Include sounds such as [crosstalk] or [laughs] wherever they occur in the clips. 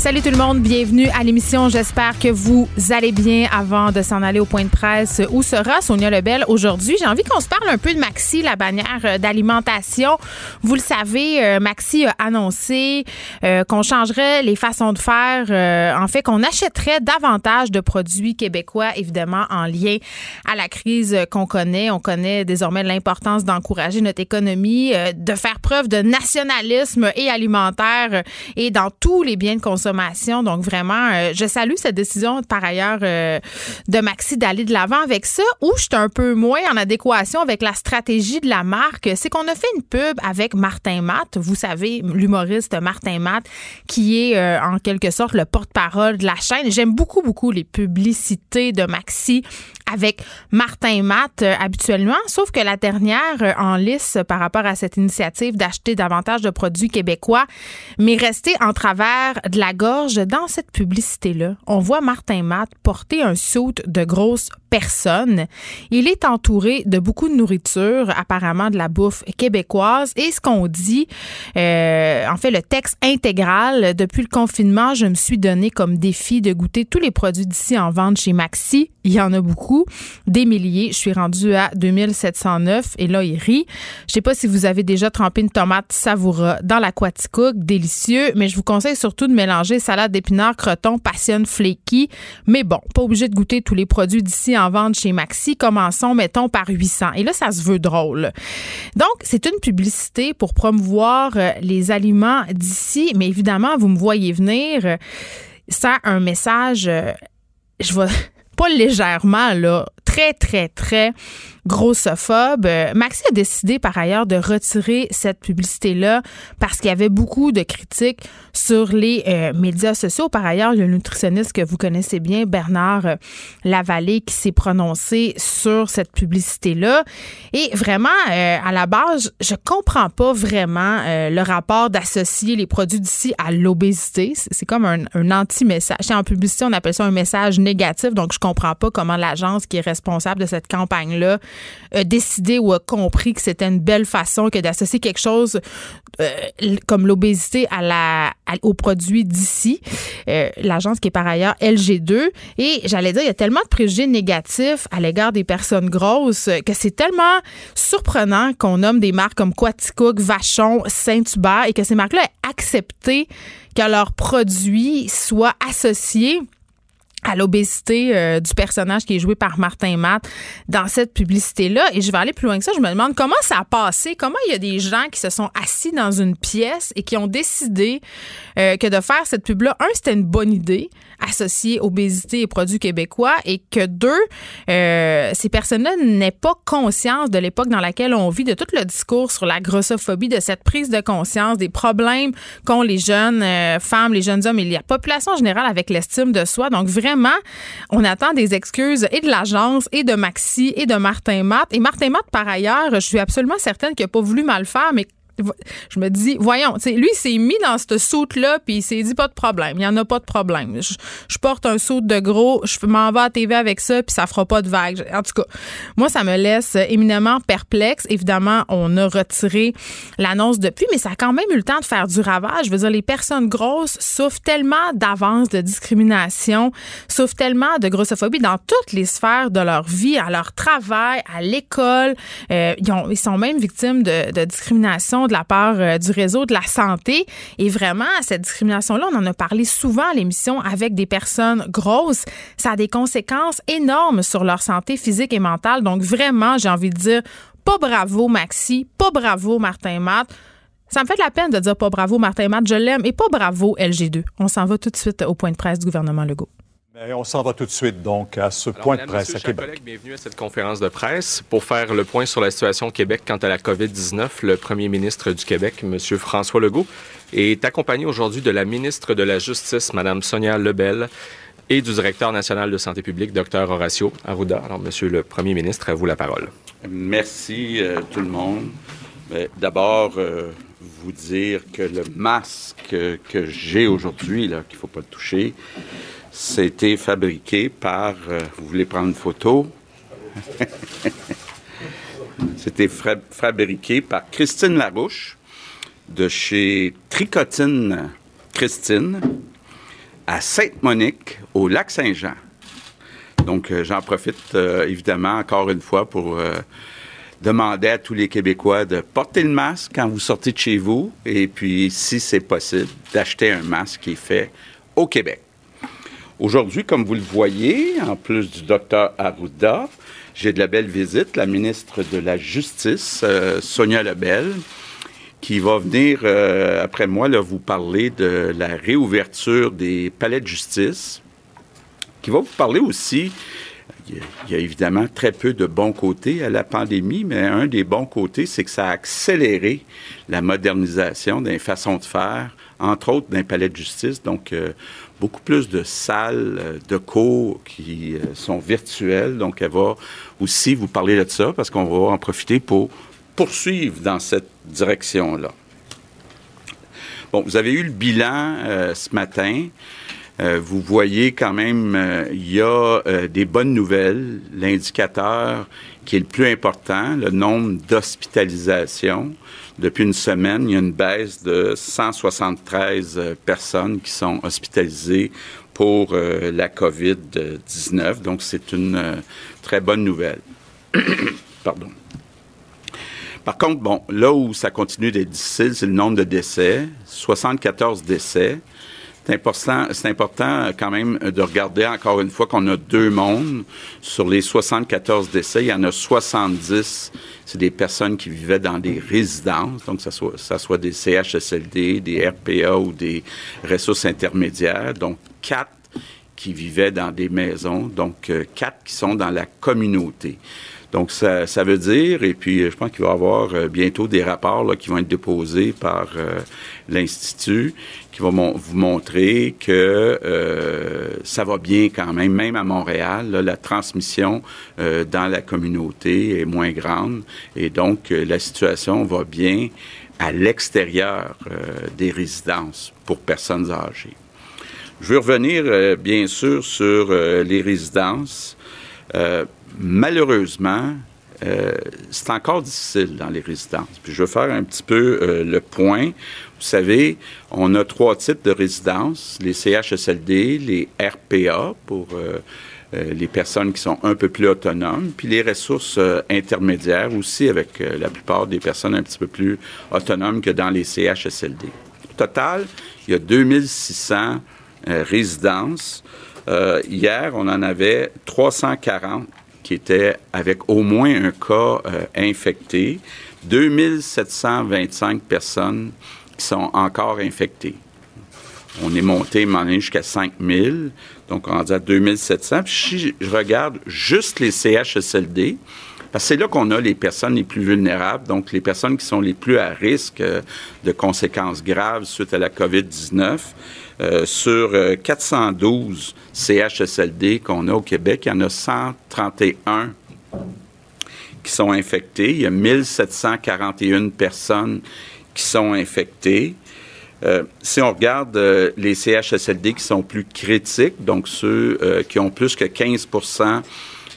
Salut tout le monde, bienvenue à l'émission. J'espère que vous allez bien avant de s'en aller au point de presse où sera Sonia Lebel aujourd'hui. J'ai envie qu'on se parle un peu de Maxi, la bannière euh, d'alimentation. Vous le savez, euh, Maxi a annoncé euh, qu'on changerait les façons de faire, en fait qu'on achèterait davantage de produits québécois, évidemment en lien à la crise qu'on connaît. On connaît désormais l'importance d'encourager notre économie, de faire preuve de nationalisme et alimentaire et dans tous les biens de consommation donc vraiment, euh, je salue cette décision par ailleurs euh, de Maxi d'aller de l'avant avec ça. Où je suis un peu moins en adéquation avec la stratégie de la marque, c'est qu'on a fait une pub avec Martin Matt. Vous savez, l'humoriste Martin Matt, qui est euh, en quelque sorte le porte-parole de la chaîne. J'aime beaucoup, beaucoup les publicités de Maxi avec Martin Matt habituellement, sauf que la dernière en lice par rapport à cette initiative d'acheter davantage de produits québécois m'est restée en travers de la gorge, dans cette publicité-là, on voit Martin Matt porter un saut de grosses personnes. Il est entouré de beaucoup de nourriture, apparemment de la bouffe québécoise. Et ce qu'on dit, euh, en fait, le texte intégral, depuis le confinement, je me suis donné comme défi de goûter tous les produits d'ici en vente chez Maxi. Il y en a beaucoup, des milliers. Je suis rendue à 2709 et là, il rit. Je sais pas si vous avez déjà trempé une tomate savoura dans l'aquaticook, délicieux, mais je vous conseille surtout de mélanger salade d'épinards, croton, passion flaky. Mais bon, pas obligé de goûter tous les produits d'ici en vente chez Maxi. Commençons, mettons, par 800. Et là, ça se veut drôle. Donc, c'est une publicité pour promouvoir euh, les aliments d'ici. Mais évidemment, vous me voyez venir. Ça un message, euh, je vois [laughs] pas légèrement, là, très, très, très grossophobe. Euh, Maxi a décidé par ailleurs de retirer cette publicité-là parce qu'il y avait beaucoup de critiques sur les euh, médias sociaux. Par ailleurs, un nutritionniste que vous connaissez bien, Bernard euh, Lavallée, qui s'est prononcé sur cette publicité-là. Et vraiment, à la base, je comprends pas vraiment le rapport d'associer les produits d'ici à l'obésité. C'est comme un, un anti-message. En publicité, on appelle ça un message négatif, donc je comprends pas comment l'agence qui est responsable de cette campagne-là a décidé ou a compris que c'était une belle façon que d'associer quelque chose euh, comme l'obésité à la aux produits d'ici, euh, l'agence qui est par ailleurs LG2 et j'allais dire il y a tellement de préjugés négatifs à l'égard des personnes grosses que c'est tellement surprenant qu'on nomme des marques comme Quaticook, Vachon, Saint-Hubert et que ces marques-là aient accepté que leurs produits soient associés à l'obésité euh, du personnage qui est joué par Martin Matt dans cette publicité-là. Et je vais aller plus loin que ça. Je me demande comment ça a passé, comment il y a des gens qui se sont assis dans une pièce et qui ont décidé euh, que de faire cette pub-là, un, c'était une bonne idée associée obésité et produits québécois et que deux, euh, ces personnes-là n'aient pas conscience de l'époque dans laquelle on vit, de tout le discours sur la grossophobie, de cette prise de conscience, des problèmes qu'ont les jeunes femmes, les jeunes hommes et la population en général avec l'estime de soi. Donc, vraiment, on attend des excuses et de l'agence et de Maxi et de Martin Matt. Et Martin Matt, par ailleurs, je suis absolument certaine qu'il n'a pas voulu mal faire, mais je me dis, voyons, lui, s'est mis dans cette soute-là, puis il s'est dit, pas de problème, il n'y en a pas de problème. Je, porte un saut de gros, je m'en vais à TV avec ça, puis ça fera pas de vague. En tout cas, moi, ça me laisse éminemment perplexe. Évidemment, on a retiré l'annonce depuis, mais ça a quand même eu le temps de faire du ravage. Je veux dire, les personnes grosses souffrent tellement d'avance de discrimination, souffrent tellement de grossophobie dans toutes les sphères de leur vie, à leur travail, à l'école. Euh, ils, sont même victimes de, de discrimination de la part euh, du réseau de la santé. Et vraiment, cette discrimination-là, on en a parlé souvent à l'émission avec des personnes grosses. Ça a des conséquences énormes sur leur santé physique et mentale. Donc vraiment, j'ai envie de dire, pas bravo Maxi, pas bravo Martin Matt. Ça me fait de la peine de dire pas bravo Martin Matt, je l'aime, et pas bravo LG2. On s'en va tout de suite au point de presse du gouvernement Legault. On s'en va tout de suite donc à ce point de presse à Québec. Collègues, bienvenue à cette conférence de presse pour faire le point sur la situation au Québec quant à la COVID-19. Le premier ministre du Québec, M. François Legault, est accompagné aujourd'hui de la ministre de la Justice, Mme Sonia Lebel, et du directeur national de santé publique, Dr Horacio Arruda. Alors, Monsieur le Premier ministre, à vous la parole. Merci tout le monde. D'abord, vous dire que le masque que j'ai aujourd'hui, là, qu'il ne faut pas le toucher, c'était fabriqué par. vous voulez prendre une photo? [laughs] C'était fabriqué par Christine Larouche de chez Tricotine Christine à Sainte-Monique, au lac Saint-Jean. Donc, euh, j'en profite euh, évidemment encore une fois pour euh, demander à tous les Québécois de porter le masque quand vous sortez de chez vous et puis, si c'est possible, d'acheter un masque qui est fait au Québec. Aujourd'hui, comme vous le voyez, en plus du docteur Arruda, j'ai de la belle visite, la ministre de la Justice, euh, Sonia Lebel, qui va venir, euh, après moi, vous parler de la réouverture des palais de justice, qui va vous parler aussi il y a évidemment très peu de bons côtés à la pandémie, mais un des bons côtés, c'est que ça a accéléré la modernisation des façons de faire, entre autres d'un palais de justice. Donc, euh, beaucoup plus de salles euh, de cours qui euh, sont virtuelles. Donc, elle va aussi vous parler de ça parce qu'on va en profiter pour poursuivre dans cette direction-là. Bon, vous avez eu le bilan euh, ce matin. vous voyez quand même, il y a des bonnes nouvelles. L'indicateur qui est le plus important, le nombre d'hospitalisations. Depuis une semaine, il y a une baisse de 173 euh, personnes qui sont hospitalisées pour euh, la COVID-19. Donc, c'est une euh, très bonne nouvelle. [coughs] Pardon. Par contre, bon, là où ça continue d'être difficile, c'est le nombre de décès. 74 décès. C'est important, important quand même de regarder encore une fois qu'on a deux mondes. Sur les 74 décès, il y en a 70, c'est des personnes qui vivaient dans des résidences, donc ça soit, ça soit des CHSLD, des RPA ou des ressources intermédiaires, donc quatre qui vivaient dans des maisons, donc euh, quatre qui sont dans la communauté. Donc, ça, ça, veut dire, et puis je pense qu'il va y avoir euh, bientôt des rapports là, qui vont être déposés par euh, l'Institut, qui vont vous montrer que euh, ça va bien quand même, même à Montréal, là, la transmission euh, dans la communauté est moins grande, et donc euh, la situation va bien à l'extérieur des résidences pour personnes âgées. Je veux revenir, bien sûr, sur les résidences. Malheureusement, euh, c'est encore difficile dans les résidences. Puis je veux faire un petit peu euh, le point. Vous savez, on a trois types de résidences les CHSLD, les RPA pour euh, les personnes qui sont un peu plus autonomes, puis les ressources intermédiaires aussi avec la plupart des personnes un petit peu plus autonomes que dans les CHSLD. Au total, il y a 2600 résidences. hier, on en avait 340 qui étaient avec au moins un cas euh, infecté, 2725 personnes qui sont encore infectées. On est monté jusqu'à 5000, donc on est à 2700. Puis si je regarde juste les CHSLD, parce c'est là qu'on a les personnes les plus vulnérables, donc les personnes qui sont les plus à risque euh, de conséquences graves suite à la COVID-19. Euh, sur 412 euh, CHSLD qu'on a au Québec, il y en a 131 qui sont infectés. Il y a 1741 personnes qui sont infectées. Euh, si on regarde les CHSLD qui sont plus critiques, donc ceux qui ont plus que 15%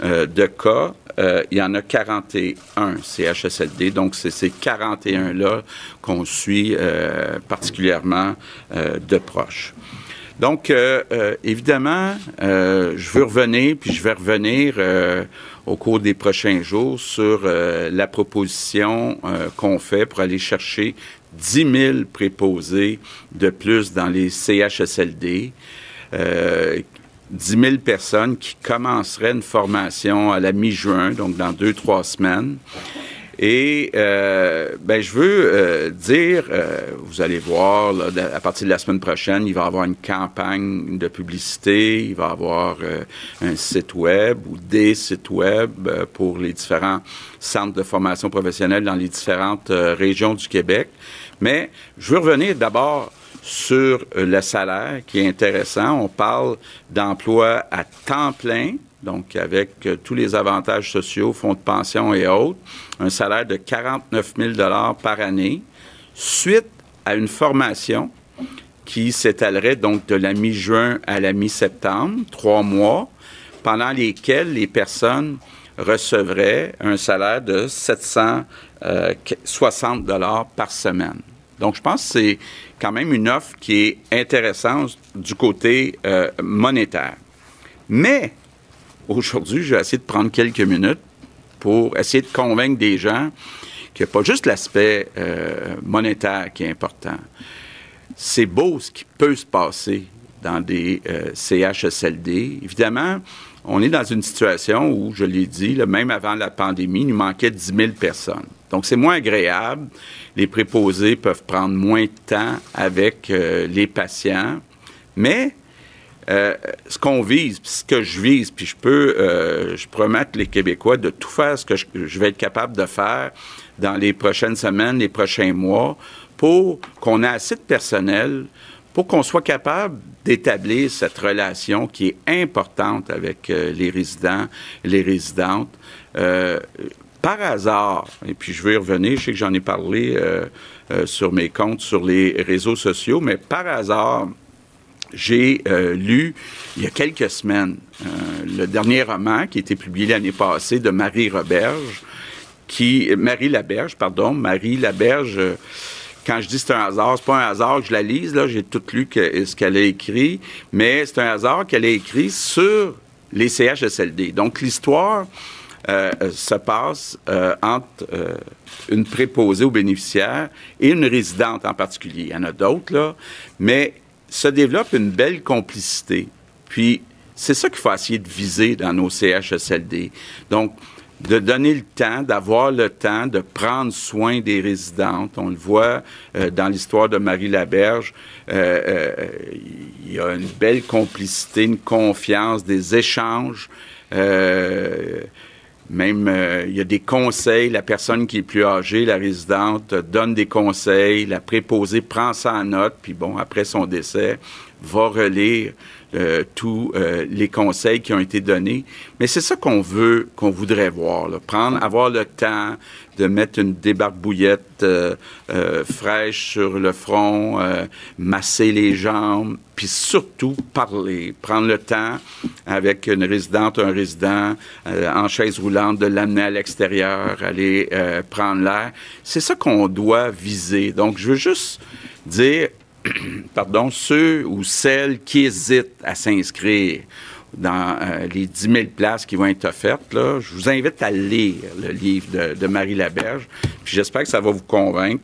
de cas, euh, il y en a 41 CHSLD. Donc, c'est ces 41-là qu'on suit euh, particulièrement euh, de proche. Donc, évidemment, je veux revenir, puis je vais revenir au cours des prochains jours sur la proposition qu'on fait pour aller chercher 10 000 préposés de plus dans les CHSLD. 10 000 personnes qui commenceraient une formation à la mi-juin, donc dans deux, trois semaines. Et euh, ben, je veux euh, dire, euh, vous allez voir, là, à partir de la semaine prochaine, il va y avoir une campagne de publicité, il va y avoir un site web ou des sites web pour les différents centres de formation professionnelle dans les différentes régions du Québec. Mais je veux revenir d'abord sur le salaire qui est intéressant. On parle d'emploi à temps plein, donc avec tous les avantages sociaux, fonds de pension et autres, un salaire de 49 000 par année, suite à une formation qui s'étalerait donc de la mi-juin à la mi-septembre, trois mois, pendant lesquels les personnes recevraient un salaire de 760 dollars par semaine. Donc, je pense que c'est quand même une offre qui est intéressante du côté euh, monétaire. Mais aujourd'hui, je vais essayer de prendre quelques minutes pour essayer de convaincre des gens qu'il n'y a pas juste l'aspect euh, monétaire qui est important. C'est beau ce qui peut se passer dans des euh, CHSLD. Évidemment, on est dans une situation où, je l'ai dit, même avant la pandémie, il nous manquait 10 000 personnes. Donc, c'est moins agréable. Les préposés peuvent prendre moins de temps avec euh, les patients. Mais euh, ce qu'on vise, ce que je vise, puis je peux, euh, je promets les Québécois de tout faire ce que je, je, vais être capable de faire dans les prochaines semaines, les prochains mois, pour qu'on ait assez de personnel pour qu'on soit capable d'établir cette relation qui est importante avec euh, les résidents, les résidentes. Euh, par hasard, et puis je vais y revenir, je sais que j'en ai parlé euh, sur mes comptes, sur les réseaux sociaux, mais par hasard, j'ai lu il y a quelques semaines le dernier roman qui a été publié l'année passée de Marie Roberge, qui Marie Laberge, pardon, Marie Laberge quand je dis c'est un hasard, c'est pas un hasard que je la lise, là, j'ai tout lu ce qu'elle a écrit, mais c'est un hasard qu'elle a écrit sur les CHSLD. Donc, l'histoire euh, se passe euh, entre euh, une préposée aux bénéficiaires et une résidente en particulier. Il y en a d'autres, là, mais se développe une belle complicité. Puis, c'est ça qu'il faut essayer de viser dans nos CHSLD. Donc, de donner le temps, d'avoir le temps de prendre soin des résidentes. On le voit euh, dans l'histoire de Marie Laberge. Euh, euh, il y a une belle complicité, une confiance, des échanges. Même, il y a des conseils. La personne qui est plus âgée, la résidente, donne des conseils. La préposée prend ça en note. Puis bon, après son décès, va relire euh, tous euh, les conseils qui ont été donnés. Mais c'est ça qu'on veut, qu'on voudrait voir. Là. Prendre, avoir le temps de mettre une débarbouillette euh, euh fraîche sur le front, euh, masser les jambes, puis surtout parler. Prendre le temps avec une résidente, un résident en chaise roulante, de l'amener à l'extérieur, aller prendre l'air. C'est ça qu'on doit viser. Donc, je veux juste dire [coughs] pardon, ceux ou celles qui hésitent à s'inscrire dans euh, les 10 000 places qui vont être offertes, là, je vous invite à lire le livre de, Marie Laberge. J'espère que ça va vous convaincre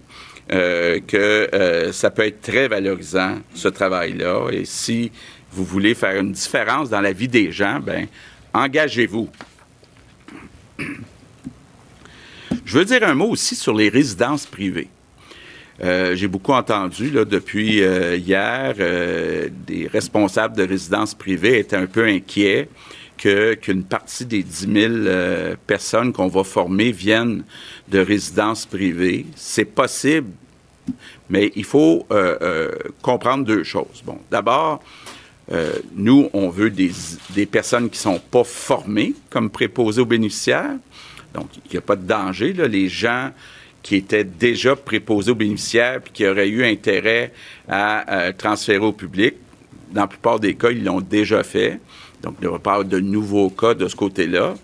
euh, que euh, ça peut être très valorisant, ce travail-là. Et si vous voulez faire une différence dans la vie des gens, ben engagez-vous. [coughs] Je veux dire un mot aussi sur les résidences privées. Euh, j'ai beaucoup entendu là, depuis euh, hier euh, des responsables de résidences privées étaient un peu inquiets qu'une partie des 10 000 personnes qu'on va former viennent de résidences privées. C'est possible, mais il faut comprendre deux choses. Bon, d'abord, nous, on veut des, des personnes qui sont pas formées comme préposées aux bénéficiaires. Donc, il n'y a pas de danger. Là. Les gens qui étaient déjà préposés aux bénéficiaires puis qui auraient eu intérêt à euh, transférer au public. Dans la plupart des cas, ils l'ont déjà fait. Donc, il n'y aura pas de nouveaux cas de ce côté-là.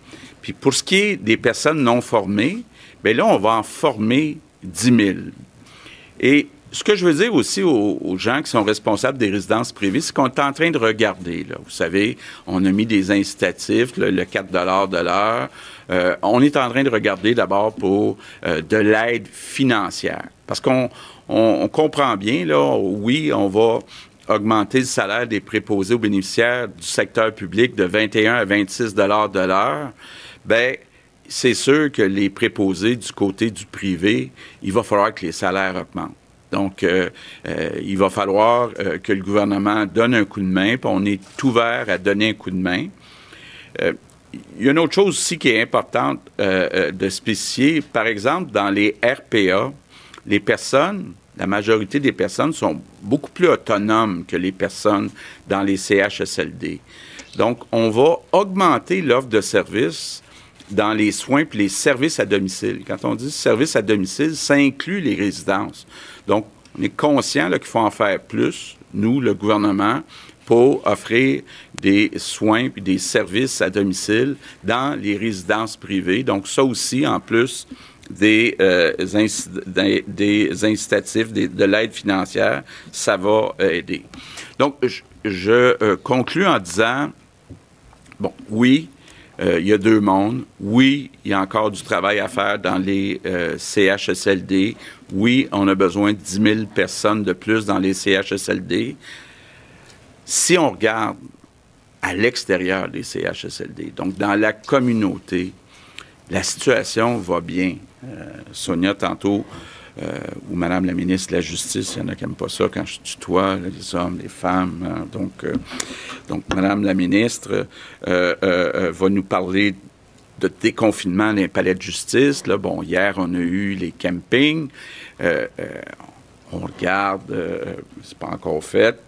Puis pour ce qui est des personnes non formées, bien là, on va en former 10 000. Et ce que je veux dire aussi aux, gens qui sont responsables des résidences privées, c'est qu'on est en train de regarder. Vous savez, on a mis des incitatifs, le, 4 de l'heure. Euh, on est en train de regarder d'abord pour euh, de l'aide financière. Parce qu'on on, comprend bien, là, oui, on va augmenter le salaire des préposés aux bénéficiaires du secteur public de 21 à 26 dollars de l'heure. Ben, c'est sûr que les préposés du côté du privé, il va falloir que les salaires augmentent. Donc, euh, euh, il va falloir euh, que le gouvernement donne un coup de main, puis on est ouvert à donner un coup de main. il y a une autre chose aussi qui est importante de spécifier. Par exemple, dans les RPA, les personnes la majorité des personnes sont beaucoup plus autonomes que les personnes dans les CHSLD. Donc, on va augmenter l'offre de services dans les soins puis les services à domicile. Quand on dit services à domicile, ça inclut les résidences. Donc, on est conscient qu'il faut en faire plus, nous, le gouvernement, pour offrir des soins puis des services à domicile dans les résidences privées. Donc, ça aussi, en plus des, euh, des, incitatifs, de l'aide financière, ça va euh, aider. Donc, je, euh, conclus en disant, bon, oui, il y a deux mondes. Oui, il y a encore du travail à faire dans les CHSLD. Oui, on a besoin de 10 000 personnes de plus dans les CHSLD. Si on regarde à l'extérieur des CHSLD, donc dans la communauté, la situation va bien. Euh, Sonia, tantôt, euh, ou Madame la ministre de la Justice, il y en a qui n'aiment pas ça quand je tutoie les hommes, les femmes. Hein. donc, euh, donc, Madame la ministre va nous parler de déconfinement des palais de justice. Bon, hier, on a eu les campings. on regarde, c'est pas encore fait,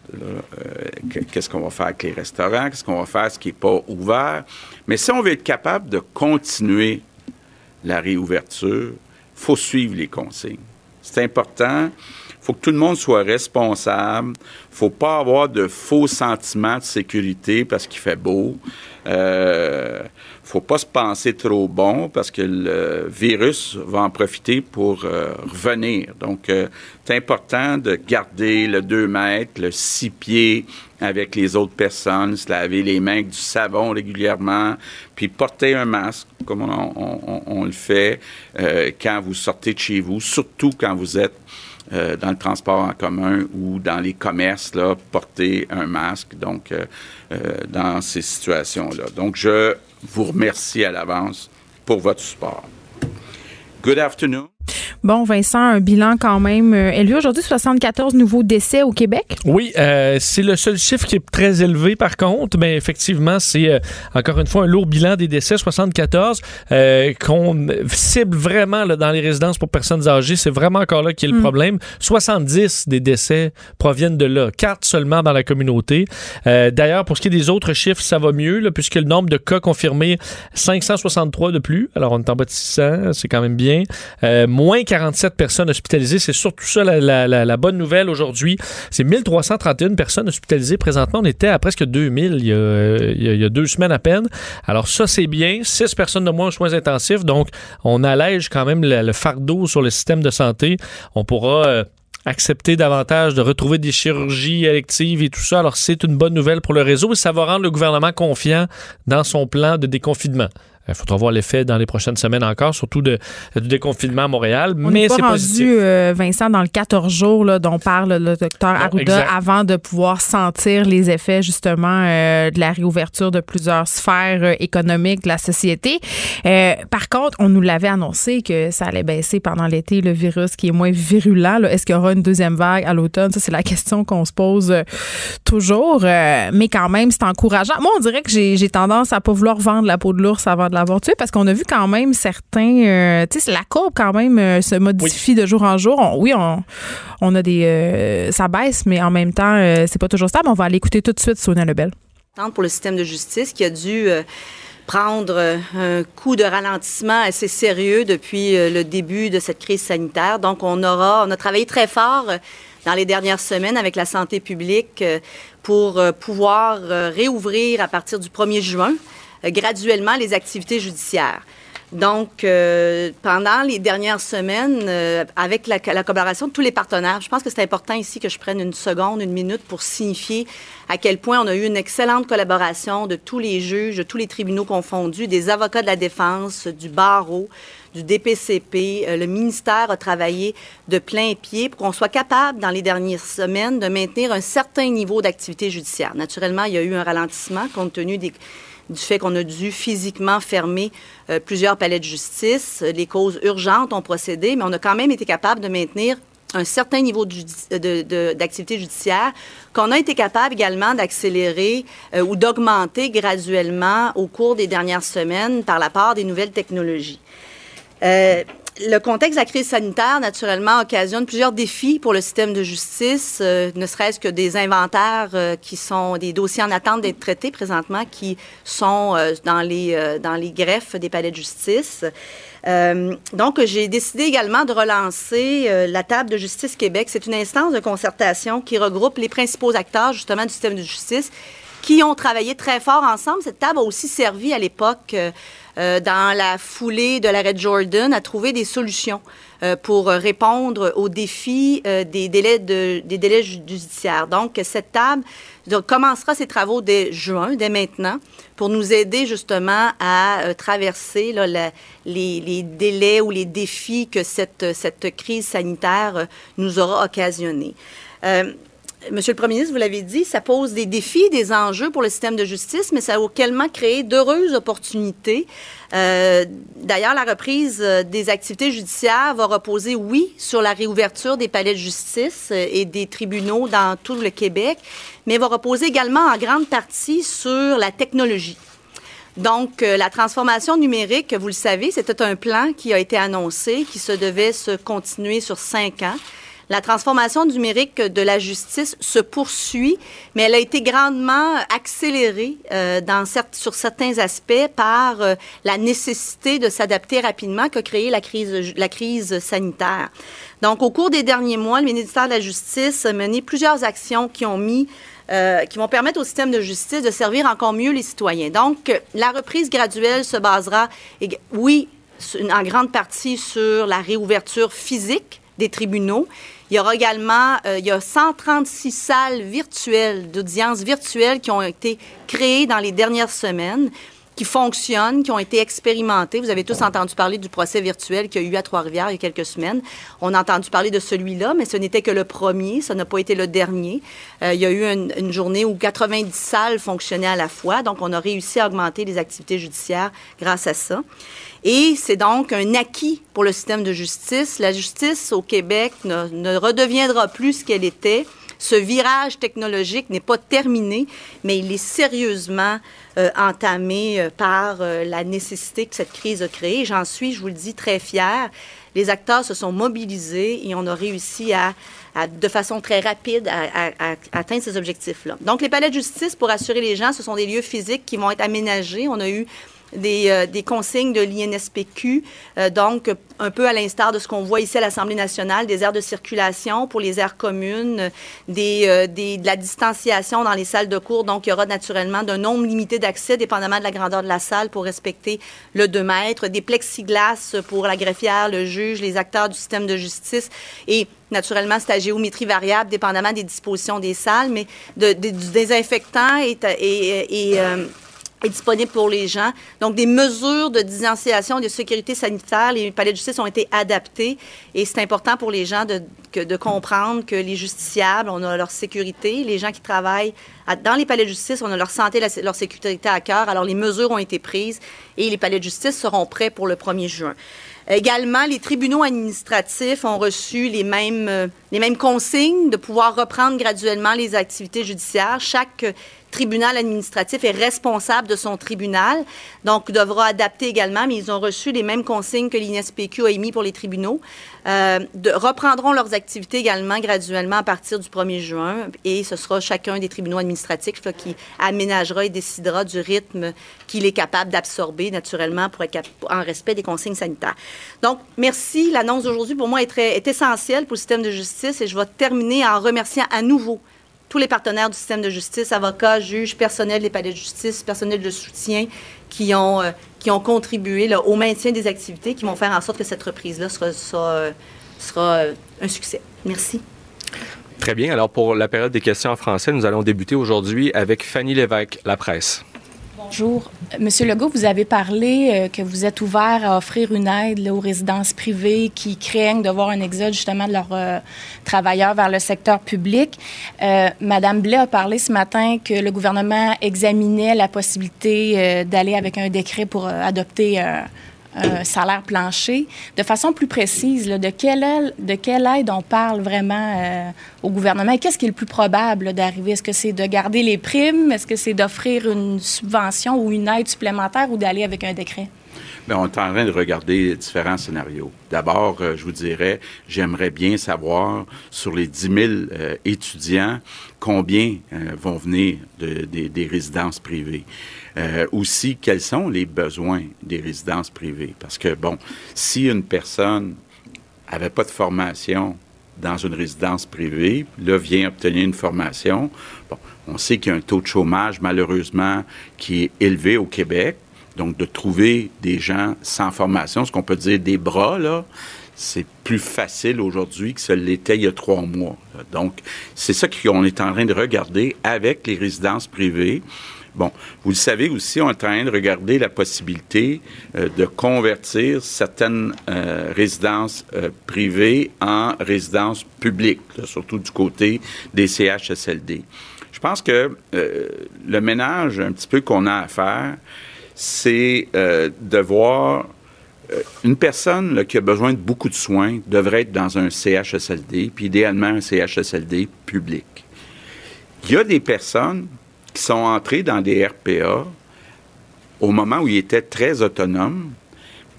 qu'est-ce qu'on va faire avec les restaurants, qu'est-ce qu'on va faire ce qui n'est pas ouvert. Mais si on veut être capable de continuer la réouverture, il faut suivre les consignes. C'est important. Il faut que tout le monde soit responsable. Faut pas avoir de faux sentiments de sécurité parce qu'il fait beau. Euh, faut pas se penser trop bon parce que le virus va en profiter pour euh, revenir. Donc, euh, c'est important de garder le 2 mètres, le 6 pieds avec les autres personnes, se laver les mains avec du savon régulièrement, puis porter un masque comme on, le fait euh, quand vous sortez de chez vous, surtout quand vous êtes dans le transport en commun ou dans les commerces, là, porter un masque, donc dans ces situations-là. Donc, je vous remercie à l'avance pour votre support. Good afternoon. Bon, Vincent, un bilan quand même euh, élevé aujourd'hui, 74 nouveaux décès au Québec. Oui, euh, c'est le seul chiffre qui est très élevé par contre, mais effectivement, c'est euh, encore une fois un lourd bilan des décès, 74, qu'on cible vraiment là, dans les résidences pour personnes âgées. C'est vraiment encore là qui est le mm. problème. 70 des décès proviennent de là, 4 seulement dans la communauté. D'ailleurs, pour ce qui est des autres chiffres, ça va mieux, là, puisque le nombre de cas confirmés, 563 de plus. Alors, on est en bas de 600, c'est quand même bien. Moins 47 personnes hospitalisées. C'est surtout ça la, bonne nouvelle aujourd'hui. C'est 1331 personnes hospitalisées. Présentement, on était à presque 2000 il y a, il y a deux semaines à peine. Alors ça, c'est bien. 6 personnes de moins aux soins intensifs. Donc, on allège quand même le, fardeau sur le système de santé. On pourra... Euh, accepter davantage de retrouver des chirurgies électives et tout ça. Alors, c'est une bonne nouvelle pour le réseau et ça va rendre le gouvernement confiant dans son plan de déconfinement. Il faudra voir l'effet dans les prochaines semaines encore, surtout de, du déconfinement à Montréal. On mais c'est positif. Euh, Vincent, dans le 14 jours là, dont parle le docteur Arruda, avant de pouvoir sentir les effets justement euh, de la réouverture de plusieurs sphères euh, économiques de la société. par contre, on nous l'avait annoncé que ça allait baisser pendant l'été, le virus qui est moins virulent. Est-ce qu'il y aura une deuxième vague à l'automne? Ça, c'est la question qu'on se pose toujours. mais quand même, c'est encourageant. Moi, on dirait que j'ai tendance à pas vouloir vendre la peau de l'ours avant de l'avoir tué parce qu'on a vu quand même certains. Euh, tu sais, la courbe quand même euh, se modifie de jour en jour. oui, on, on a des. Euh, ça baisse, mais en même temps, c'est pas toujours stable. On va aller écouter tout de suite Sonia Lebel. Pour le système de justice qui a dû prendre un coup de ralentissement assez sérieux depuis le début de cette crise sanitaire. Donc, on aura, on a travaillé très fort dans les dernières semaines avec la santé publique pour pouvoir réouvrir à partir du 1er juin graduellement les activités judiciaires. Donc, euh, pendant les dernières semaines, euh, avec la, collaboration de tous les partenaires, je pense que c'est important ici que je prenne une seconde, une minute pour signifier à quel point on a eu une excellente collaboration de tous les juges, de tous les tribunaux confondus, des avocats de la défense, du barreau, du DPCP. le ministère a travaillé de plein pied pour qu'on soit capable, dans les dernières semaines, de maintenir un certain niveau d'activité judiciaire. Naturellement, il y a eu un ralentissement compte tenu des du fait qu'on a dû physiquement fermer euh, plusieurs palais de justice. Les causes urgentes ont procédé, mais on a quand même été capable de maintenir un certain niveau d'activité judiciaire qu'on a été capable également d'accélérer euh, ou d'augmenter graduellement au cours des dernières semaines par la part des nouvelles technologies. Euh, le contexte de la crise sanitaire, naturellement, occasionne plusieurs défis pour le système de justice, euh, ne serait-ce que des inventaires euh, qui sont des dossiers en attente d'être traités présentement, qui sont euh, dans, les, dans les greffes des palais de justice. donc, j'ai décidé également de relancer la table de justice Québec. C'est une instance de concertation qui regroupe les principaux acteurs, justement, du système de justice qui ont travaillé très fort ensemble. Cette table a aussi servi à l'époque euh, dans la foulée de l'arrêt Jordan, à trouver des solutions euh, pour répondre aux défis euh, des, délais de, des délais judiciaires. Donc, cette table commencera ses travaux dès juin, dès maintenant, pour nous aider justement à traverser les, les, délais ou les défis que cette, cette crise sanitaire nous aura occasionnés. Monsieur le Premier ministre, vous l'avez dit, ça pose des défis, des enjeux pour le système de justice, mais ça a également créé d'heureuses opportunités. Euh, d'ailleurs, la reprise euh, des activités judiciaires va reposer, oui, sur la réouverture des palais de justice euh, et des tribunaux dans tout le Québec, mais va reposer également en grande partie sur la technologie. Donc, la transformation numérique, vous le savez, c'était un plan qui a été annoncé, qui se devait se continuer sur cinq ans. La transformation numérique de la justice se poursuit, mais elle a été grandement accélérée euh, sur certains aspects par euh, la nécessité de s'adapter rapidement qu'a créé la crise, la crise sanitaire. Donc, au cours des derniers mois, le ministère de la Justice a mené plusieurs actions qui ont mis euh, qui vont permettre au système de justice de servir encore mieux les citoyens. Donc, la reprise graduelle se basera, oui, en grande partie sur la réouverture physique des tribunaux, il y aura également, euh, il y a 136 salles virtuelles, d'audience virtuelles qui ont été créées dans les dernières semaines qui fonctionnent, qui ont été expérimentées. Vous avez tous entendu parler du procès virtuel qu'il y a eu à Trois-Rivières il y a quelques semaines. On a entendu parler de celui-là, mais ce n'était que le premier, ça n'a pas été le dernier. Euh, il y a eu une, une, journée où 90 salles fonctionnaient à la fois, donc on a réussi à augmenter les activités judiciaires grâce à ça. Et c'est donc un acquis pour le système de justice. La justice au Québec ne, redeviendra plus ce qu'elle était. Ce virage technologique n'est pas terminé, mais il est sérieusement euh, entamé euh, par euh, la nécessité que cette crise a créée. J'en suis, je vous le dis, très fière. Les acteurs se sont mobilisés et on a réussi à, de façon très rapide à, atteindre ces objectifs-là. Donc, les palais de justice, pour assurer les gens, ce sont des lieux physiques qui vont être aménagés. On a eu des, euh, des consignes de l'INSPQ, euh, donc un peu à l'instar de ce qu'on voit ici à l'Assemblée nationale, des aires de circulation pour les aires communes, euh, des, de la distanciation dans les salles de cours. Donc, il y aura naturellement d'un nombre limité d'accès, dépendamment de la grandeur de la salle, pour respecter le 2 mètres, des plexiglas pour la greffière, le juge, les acteurs du système de justice et Naturellement, c'est à géométrie variable, dépendamment des dispositions des salles, mais du désinfectant et est disponible pour les gens. Donc, des mesures de distanciation, de sécurité sanitaire, les palais de justice ont été adaptés et c'est important pour les gens de, comprendre que les justiciables, on a leur sécurité, les gens qui travaillent dans les palais de justice, on a leur santé, leur sécurité à cœur. Alors, les mesures ont été prises et les palais de justice seront prêts pour le 1er juin. Également, les tribunaux administratifs ont reçu les mêmes, euh, les mêmes consignes de pouvoir reprendre graduellement les activités judiciaires. Chaque tribunal administratif est responsable de son tribunal, donc devra adapter également, mais ils ont reçu les mêmes consignes que l'INSPQ a émis pour les tribunaux. Euh, reprendront leurs activités également graduellement à partir du 1er juin et ce sera chacun des tribunaux administratifs qui aménagera et décidera du rythme qu'il est capable d'absorber naturellement pour être en respect des consignes sanitaires. Donc, merci. L'annonce d'aujourd'hui, pour moi, est essentielle pour le système de justice et je vais terminer en remerciant à nouveau tous les partenaires du système de justice, avocats, juges, personnel des palais de justice, personnel de soutien, qui ont, euh, contribué au maintien des activités, qui vont faire en sorte que cette reprise-là sera, sera euh, un succès. Merci. Très bien. Alors, pour la période des questions en français, nous allons débuter aujourd'hui avec Fanny Lévesque, La Presse. Bonjour. Monsieur Legault, vous avez parlé euh, que vous êtes ouvert à offrir une aide aux résidences privées qui craignent de voir un exode justement de leurs euh, travailleurs vers le secteur public. Euh, Madame Blais a parlé ce matin que le gouvernement examinait la possibilité d'aller avec un décret pour adopter un salaire plancher. De façon plus précise, de, quelle aide, de quelle aide on parle vraiment euh, au gouvernement? Qu'est-ce qui est le plus probable d'arriver? Est-ce que c'est de garder les primes? Est-ce que c'est d'offrir une subvention ou une aide supplémentaire ou d'aller avec un décret? Mais on est en train de regarder différents scénarios. D'abord, euh, je vous dirais, j'aimerais bien savoir sur les 10 000 euh, étudiants, combien euh, vont venir de, des résidences privées. Euh, aussi, quels sont les besoins des résidences privées? Parce que, bon, si une personne avait pas de formation dans une résidence privée, là, vient obtenir une formation. Bon, on sait qu'il y a un taux de chômage, malheureusement, qui est élevé au Québec. Donc, de trouver des gens sans formation, ce qu'on peut dire des bras, là, c'est plus facile aujourd'hui que ce l'était il y a trois mois. Donc, c'est ça qu'on est en train de regarder avec les résidences privées. Bon, vous le savez aussi, on est en train de regarder la possibilité euh, de convertir certaines euh, résidences euh, privées en résidences publiques, surtout du côté des CHSLD. Je pense que le ménage un petit peu qu'on a à faire, c'est de voir une personne qui a besoin de beaucoup de soins devrait être dans un CHSLD, puis idéalement un CHSLD public. Il y a des personnes qui sont entrées dans des RPA au moment où ils étaient très autonomes,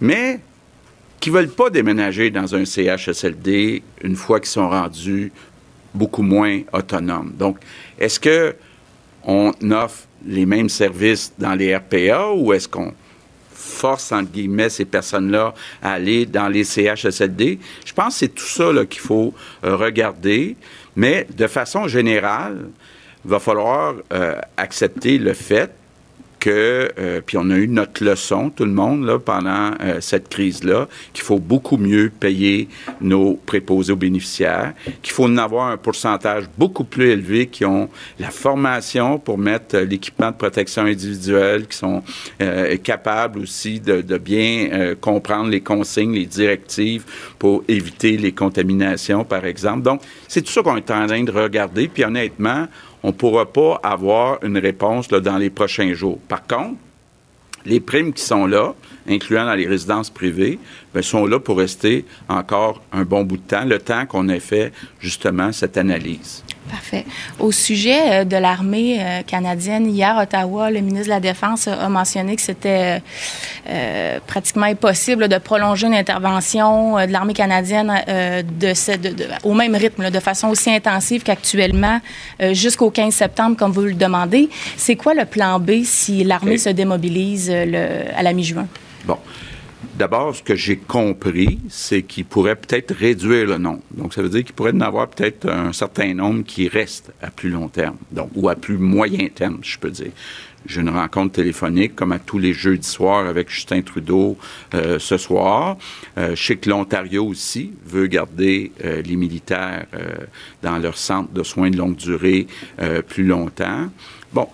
mais qui ne veulent pas déménager dans un CHSLD une fois qu'ils sont rendus beaucoup moins autonomes. Donc, est-ce que on offre les mêmes services dans les RPA ou est-ce qu'on force, entre guillemets, ces personnes-là à aller dans les CHSLD? Je pense que c'est tout ça qu'il faut euh, regarder, mais de façon générale, il va falloir euh, accepter le fait que, euh, puis on a eu notre leçon, tout le monde, là, pendant euh, cette crise-là, qu'il faut beaucoup mieux payer nos préposés aux bénéficiaires, qu'il faut en avoir un pourcentage beaucoup plus élevé qui ont la formation pour mettre l'équipement de protection individuelle, qui sont capables aussi de, de bien comprendre les consignes, les directives pour éviter les contaminations, par exemple. Donc, c'est tout ça qu'on est en train de regarder, puis honnêtement, on ne pourra pas avoir une réponse dans les prochains jours. Par contre, les primes qui sont là, incluant dans les résidences privées, ben, sont là pour rester encore un bon bout de temps, le temps qu'on ait fait justement cette analyse. Parfait. Au sujet euh, de l'armée euh, canadienne, hier à Ottawa, le ministre de la Défense a mentionné que c'était euh, pratiquement impossible de prolonger une intervention de l'armée canadienne euh, de, ce- de- de- au même rythme, là, de façon aussi intensive qu'actuellement, euh, jusqu'au 15 septembre, comme vous le demandez. C'est quoi le plan B si l'armée se démobilise le- à la mi-juin? Bon. D'abord, ce que j'ai compris, c'est qu'il pourrait peut-être réduire le nombre. Donc, ça veut dire qu'il pourrait en avoir peut-être un certain nombre qui reste à plus long terme, donc, ou à plus moyen terme, je peux dire. J'ai une rencontre téléphonique, comme à tous les jeudis soirs, avec Justin Trudeau euh, ce soir. Euh, je sais que l'Ontario aussi veut garder euh, les militaires dans leur centre de soins de longue durée plus longtemps. Bon,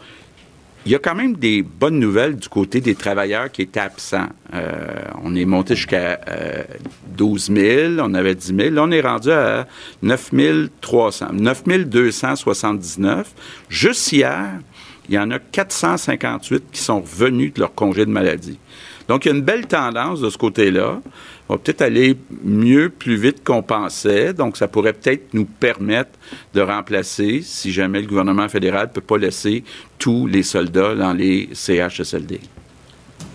il y a quand même des bonnes nouvelles du côté des travailleurs qui étaient absents. Euh, on est monté jusqu'à euh, 12 000, on avait 10 000. Là, on est rendu à 9 300, 9 279. Juste hier, il y en a 458 qui sont revenus de leur congé de maladie. Donc, il y a une belle tendance de ce côté-là. On va peut-être aller mieux, plus vite qu'on pensait. Donc, ça pourrait peut-être nous permettre de remplacer, si jamais le gouvernement fédéral ne peut pas laisser tous les soldats dans les CHSLD.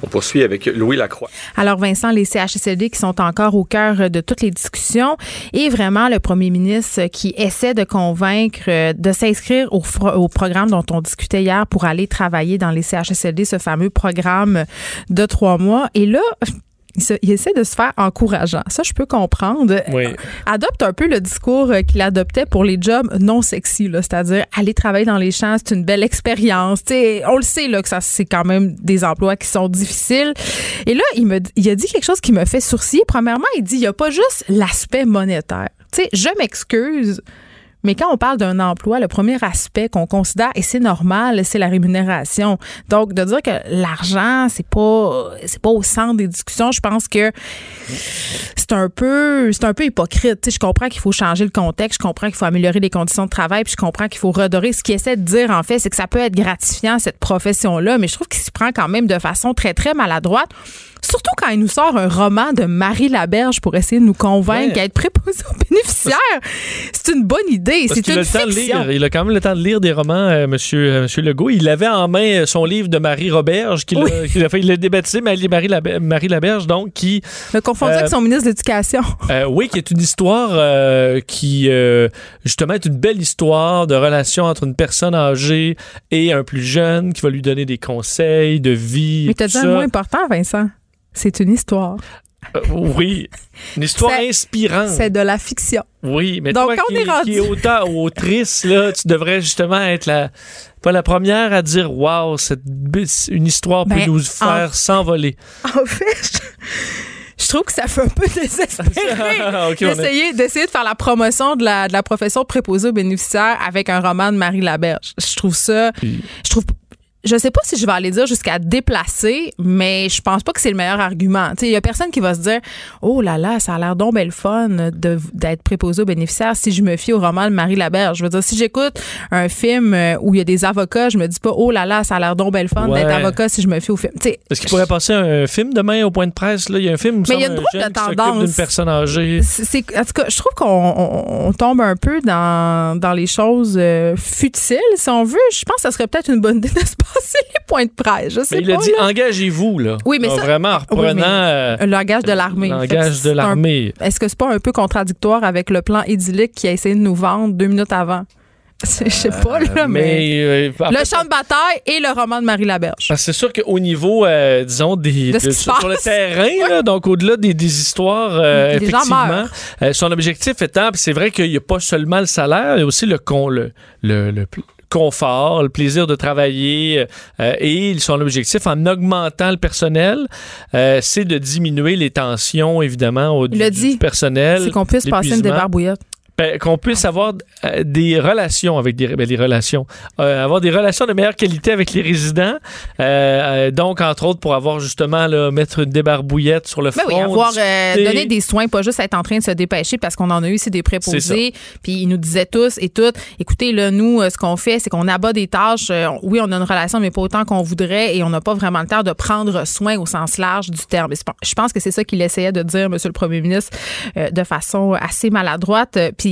On poursuit avec Louis Lacroix. Alors, Vincent, les CHSLD qui sont encore au cœur de toutes les discussions et vraiment le premier ministre qui essaie de convaincre euh, de s'inscrire au programme dont on discutait hier pour aller travailler dans les CHSLD, ce fameux programme de trois mois. Et là, il, se- il essaie de se faire encourageant. Ça, je peux comprendre. Oui. Adopte un peu le discours euh, qu'il adoptait pour les jobs non sexy, c'est-à-dire aller travailler dans les champs, c'est une belle expérience. On le sait là que ça c'est quand même des emplois qui sont difficiles. Et là, il me il a dit quelque chose qui me fait sourciller. Premièrement, il dit il y a pas juste l'aspect monétaire. Tu sais, je m'excuse. Mais quand on parle d'un emploi, le premier aspect qu'on considère, et c'est normal, c'est la rémunération. Donc, de dire que l'argent, c'est pas, c'est pas au centre des discussions, je pense que c'est un peu, c'est un peu hypocrite. Tu sais, je comprends qu'il faut changer le contexte, je comprends qu'il faut améliorer les conditions de travail, puis je comprends qu'il faut redorer. Ce qu'il essaie de dire, en fait, c'est que ça peut être gratifiant, cette profession-là, mais je trouve qu'il s'y prend quand même de façon très, très maladroite. Surtout quand il nous sort un roman de Marie Laberge pour essayer de nous convaincre Ouais. qu'être préposé aux bénéficiaires, c'est une bonne idée. C'est a une le de fiction. lire. Il a quand même le temps de lire des romans, euh, monsieur, euh, monsieur Legault. Il avait en main euh, son livre de Marie Roberge, qu'il Oui. a, a fait, il l'a débaptisé Marie, Marie, Labe- Marie Laberge, donc, qui, Me confondu Euh, avec son ministre de l'Éducation. euh, oui, qui est une histoire qui, justement, est une belle histoire de relation entre une personne âgée et un plus jeune qui va lui donner des conseils de vie. Mais t'as dit un mot important, Vincent. C'est une histoire. Euh, oui, une histoire inspirante. C'est de la fiction. Oui, mais Donc, toi qui, est rendu. qui est ou autrice, là, tu devrais justement être la, pas la première à dire Waouh, une histoire peut Ben, nous faire en- s'envoler. [laughs] En fait, je, je trouve que ça fait un peu désespéré [laughs] Ok, on est- d'essayer, d'essayer de faire la promotion de la, de la profession de préposé aux bénéficiaires avec un roman de Marie Laberge. Je trouve ça... Puis- Je trouve... Je sais pas si je vais aller dire jusqu'à déplacer, mais je pense pas que c'est le meilleur argument. Il y a personne qui va se dire Oh là là, ça a l'air donc belle fun d'être préposé aux bénéficiaires si je me fie au roman de Marie Laberge. Je veux dire, si j'écoute un film euh, où il y a des avocats, je me dis pas Oh là là, ça a l'air donc belle fun Ouais. d'être avocat si je me fie au film. Tu sais, Est-ce qu'il pourrait passer un film demain au point de presse? Là? Il y a un film, Mais il y a une un drôle de tendance. d'une personne âgée. En tout cas, je trouve qu'on on, on tombe un peu dans, dans les choses euh, futiles, si on veut. Je pense que ça serait peut-être une bonne idée de se [laughs] passer les points de presse. Je sais Mais il a dit engagez-vous, là. Oui, mais Ah, ça- Vraiment en Oui, reprenant mais euh, Le langage de l'armée. langage c'est de l'armée. Est-ce que c'est pas un peu contradictoire avec le plan idyllique qui a essayé de nous vendre deux minutes avant? [laughs] C'est- Je sais pas, là, mais... Mais, euh, Le fait, champ de bataille et le roman de Marie Laberge. Parce que c'est sûr qu'au niveau, euh, disons, des, De sur, sur le terrain, là, donc au-delà des, des histoires, euh, gens effectivement, euh, son objectif étant, c'est vrai qu'il n'y a pas seulement le salaire, il y a aussi le, con, le, le, le confort, le plaisir de travailler, euh, et son objectif, en augmentant le personnel, euh, c'est de diminuer les tensions, évidemment, au, du, dit. du personnel. C'est qu'on puisse passer une débarbouillette. Ben, qu'on puisse avoir euh, des relations avec des ben, relations Euh, avoir des relations de meilleure qualité avec les résidents Euh, donc entre autres pour avoir justement là, mettre une débarbouillette sur le Ben front oui, avoir euh, donné des soins, pas juste être en train de se dépêcher parce qu'on en a eu, c'est des préposés. Puis ils nous disaient tous et toutes, écoutez, là, nous, ce qu'on fait, c'est qu'on abat des tâches. Oui, on a une relation, mais pas autant qu'on voudrait et on n'a pas vraiment le temps de prendre soin au sens large du terme. Je pense que c'est ça qu'il essayait de dire, Monsieur le Premier ministre, de façon assez maladroite. Puis,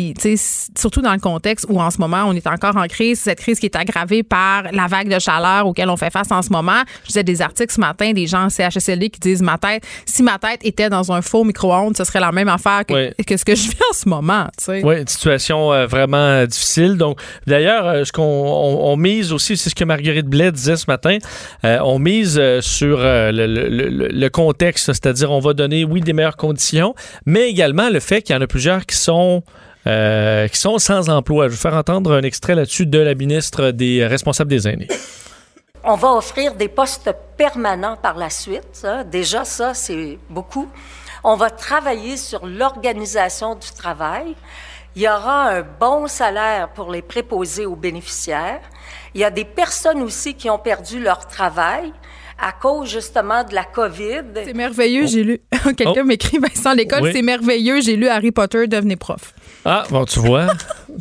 surtout dans le contexte où en ce moment, on est encore en crise, cette crise qui est aggravée par la vague de chaleur auquel on fait face en ce moment. Je disais des articles ce matin, des gens en CHSLD qui disent ma tête, si ma tête était dans un faux micro-ondes, ce serait la même affaire que, que ce que je vis en ce moment. Oui, une situation euh, vraiment euh, difficile. Donc, d'ailleurs, euh, ce qu'on on, on mise aussi, c'est ce que Marguerite Blais disait ce matin. euh, on mise sur euh, le, le- le- le contexte, c'est-à-dire on va donner, oui, des meilleures conditions, mais également le fait qu'il y en a plusieurs qui sont euh, qui sont sans emploi. Je vais faire entendre un extrait là-dessus de la ministre des euh, responsables des aînés. On va offrir des postes permanents par la suite. ça. Déjà, ça, c'est beaucoup. On va travailler sur l'organisation du travail. Il y aura un bon salaire pour les préposés aux bénéficiaires. Il y a des personnes aussi qui ont perdu leur travail à cause justement de la COVID. C'est merveilleux, j'ai lu. [laughs] Quelqu'un Oh. m'écrit Vincent l'école, Oui. c'est merveilleux, j'ai lu Harry Potter, devenez prof. Ah, bon, tu vois.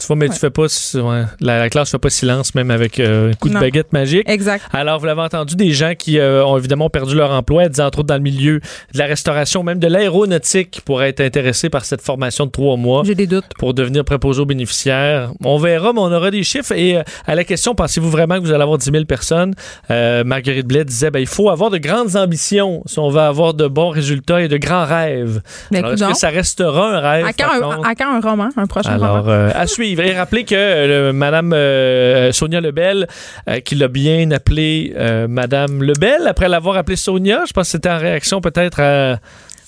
tu vois, mais tu fais pas. ouais, la, la classe fait pas silence, même avec euh, un coup de Non. baguette magique. Exact. Alors, vous l'avez entendu, des gens qui euh, ont évidemment perdu leur emploi, elle disait entre autres dans le milieu de la restauration, même de l'aéronautique, qui pourraient être intéressés par cette formation de trois mois J'ai des doutes. pour devenir préposé aux bénéficiaires. On verra, mais on aura des chiffres. Et euh, à la question, pensez-vous vraiment que vous allez avoir 10 000 personnes? Euh, Marguerite Blais disait, ben, il faut avoir de grandes ambitions si on veut avoir de bons résultats et de grands rêves. Ben, Alors, est-ce que ça restera un rêve? À quand, un, à quand un roman, un prochain Alors, euh, à suivre. Et rappelez que euh, Madame euh, Sonia Lebel, euh, qui l'a bien appelé euh, Madame Lebel, après l'avoir appelée Sonia, je pense que c'était en réaction peut-être à,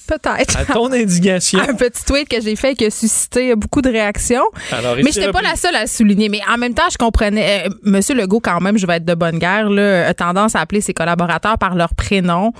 Peut-être. à ton indignation. un petit tweet que j'ai fait qui a suscité beaucoup de réactions. Alors, Mais ici j'étais pas la seule à le souligner. Mais en même temps, je comprenais. euh, Monsieur Legault, quand même, je vais être de bonne guerre, là, a tendance à appeler ses collaborateurs par leur prénom.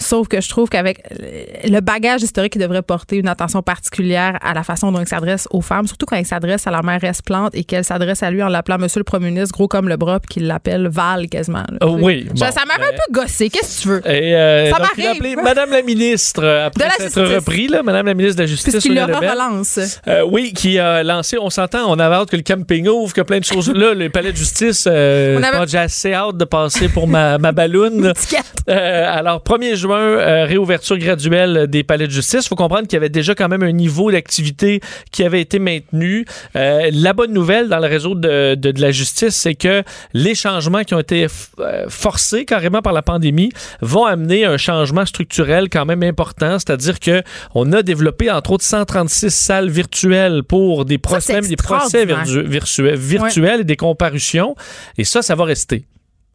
Sauf que je trouve qu'avec euh, le bagage historique, il devrait porter une attention particulière à la façon dont il s'adresse aux femmes, surtout quand il s'adresse à la mère Esplante et qu'elle s'adresse à lui en l'appelant Monsieur le Premier ministre, gros comme le bras, puis qu'il l'appelle Val quasiment. là. Oh, oui, Ça, bon, ça m'avait ben- un peu gossé. Qu'est-ce que tu veux? Et euh, Ça m'arrive. Madame la ministre, euh, après De la s'être repris, là, Madame la ministre de la Justice. Puisqu'il le relance. Euh, oui, qui a lancé, on s'entend, on avait hâte que le camping ouvre, que plein de choses. Là, le palais de justice, euh, On avait- j'ai assez hâte de passer pour ma, ma balloune. [laughs] Euh, alors, 1er juin, juin, euh, réouverture graduelle des palais de justice. Il faut comprendre qu'il y avait déjà quand même un niveau d'activité qui avait été maintenu. Euh, la bonne nouvelle dans le réseau de, de, de la justice, c'est que les changements qui ont été euh, forcés carrément par la pandémie vont amener un changement structurel quand même important. C'est-à-dire que on a développé entre autres 136 salles virtuelles pour des procès, des procès virtuels, virtuels et des comparutions. Et ça, ça va rester.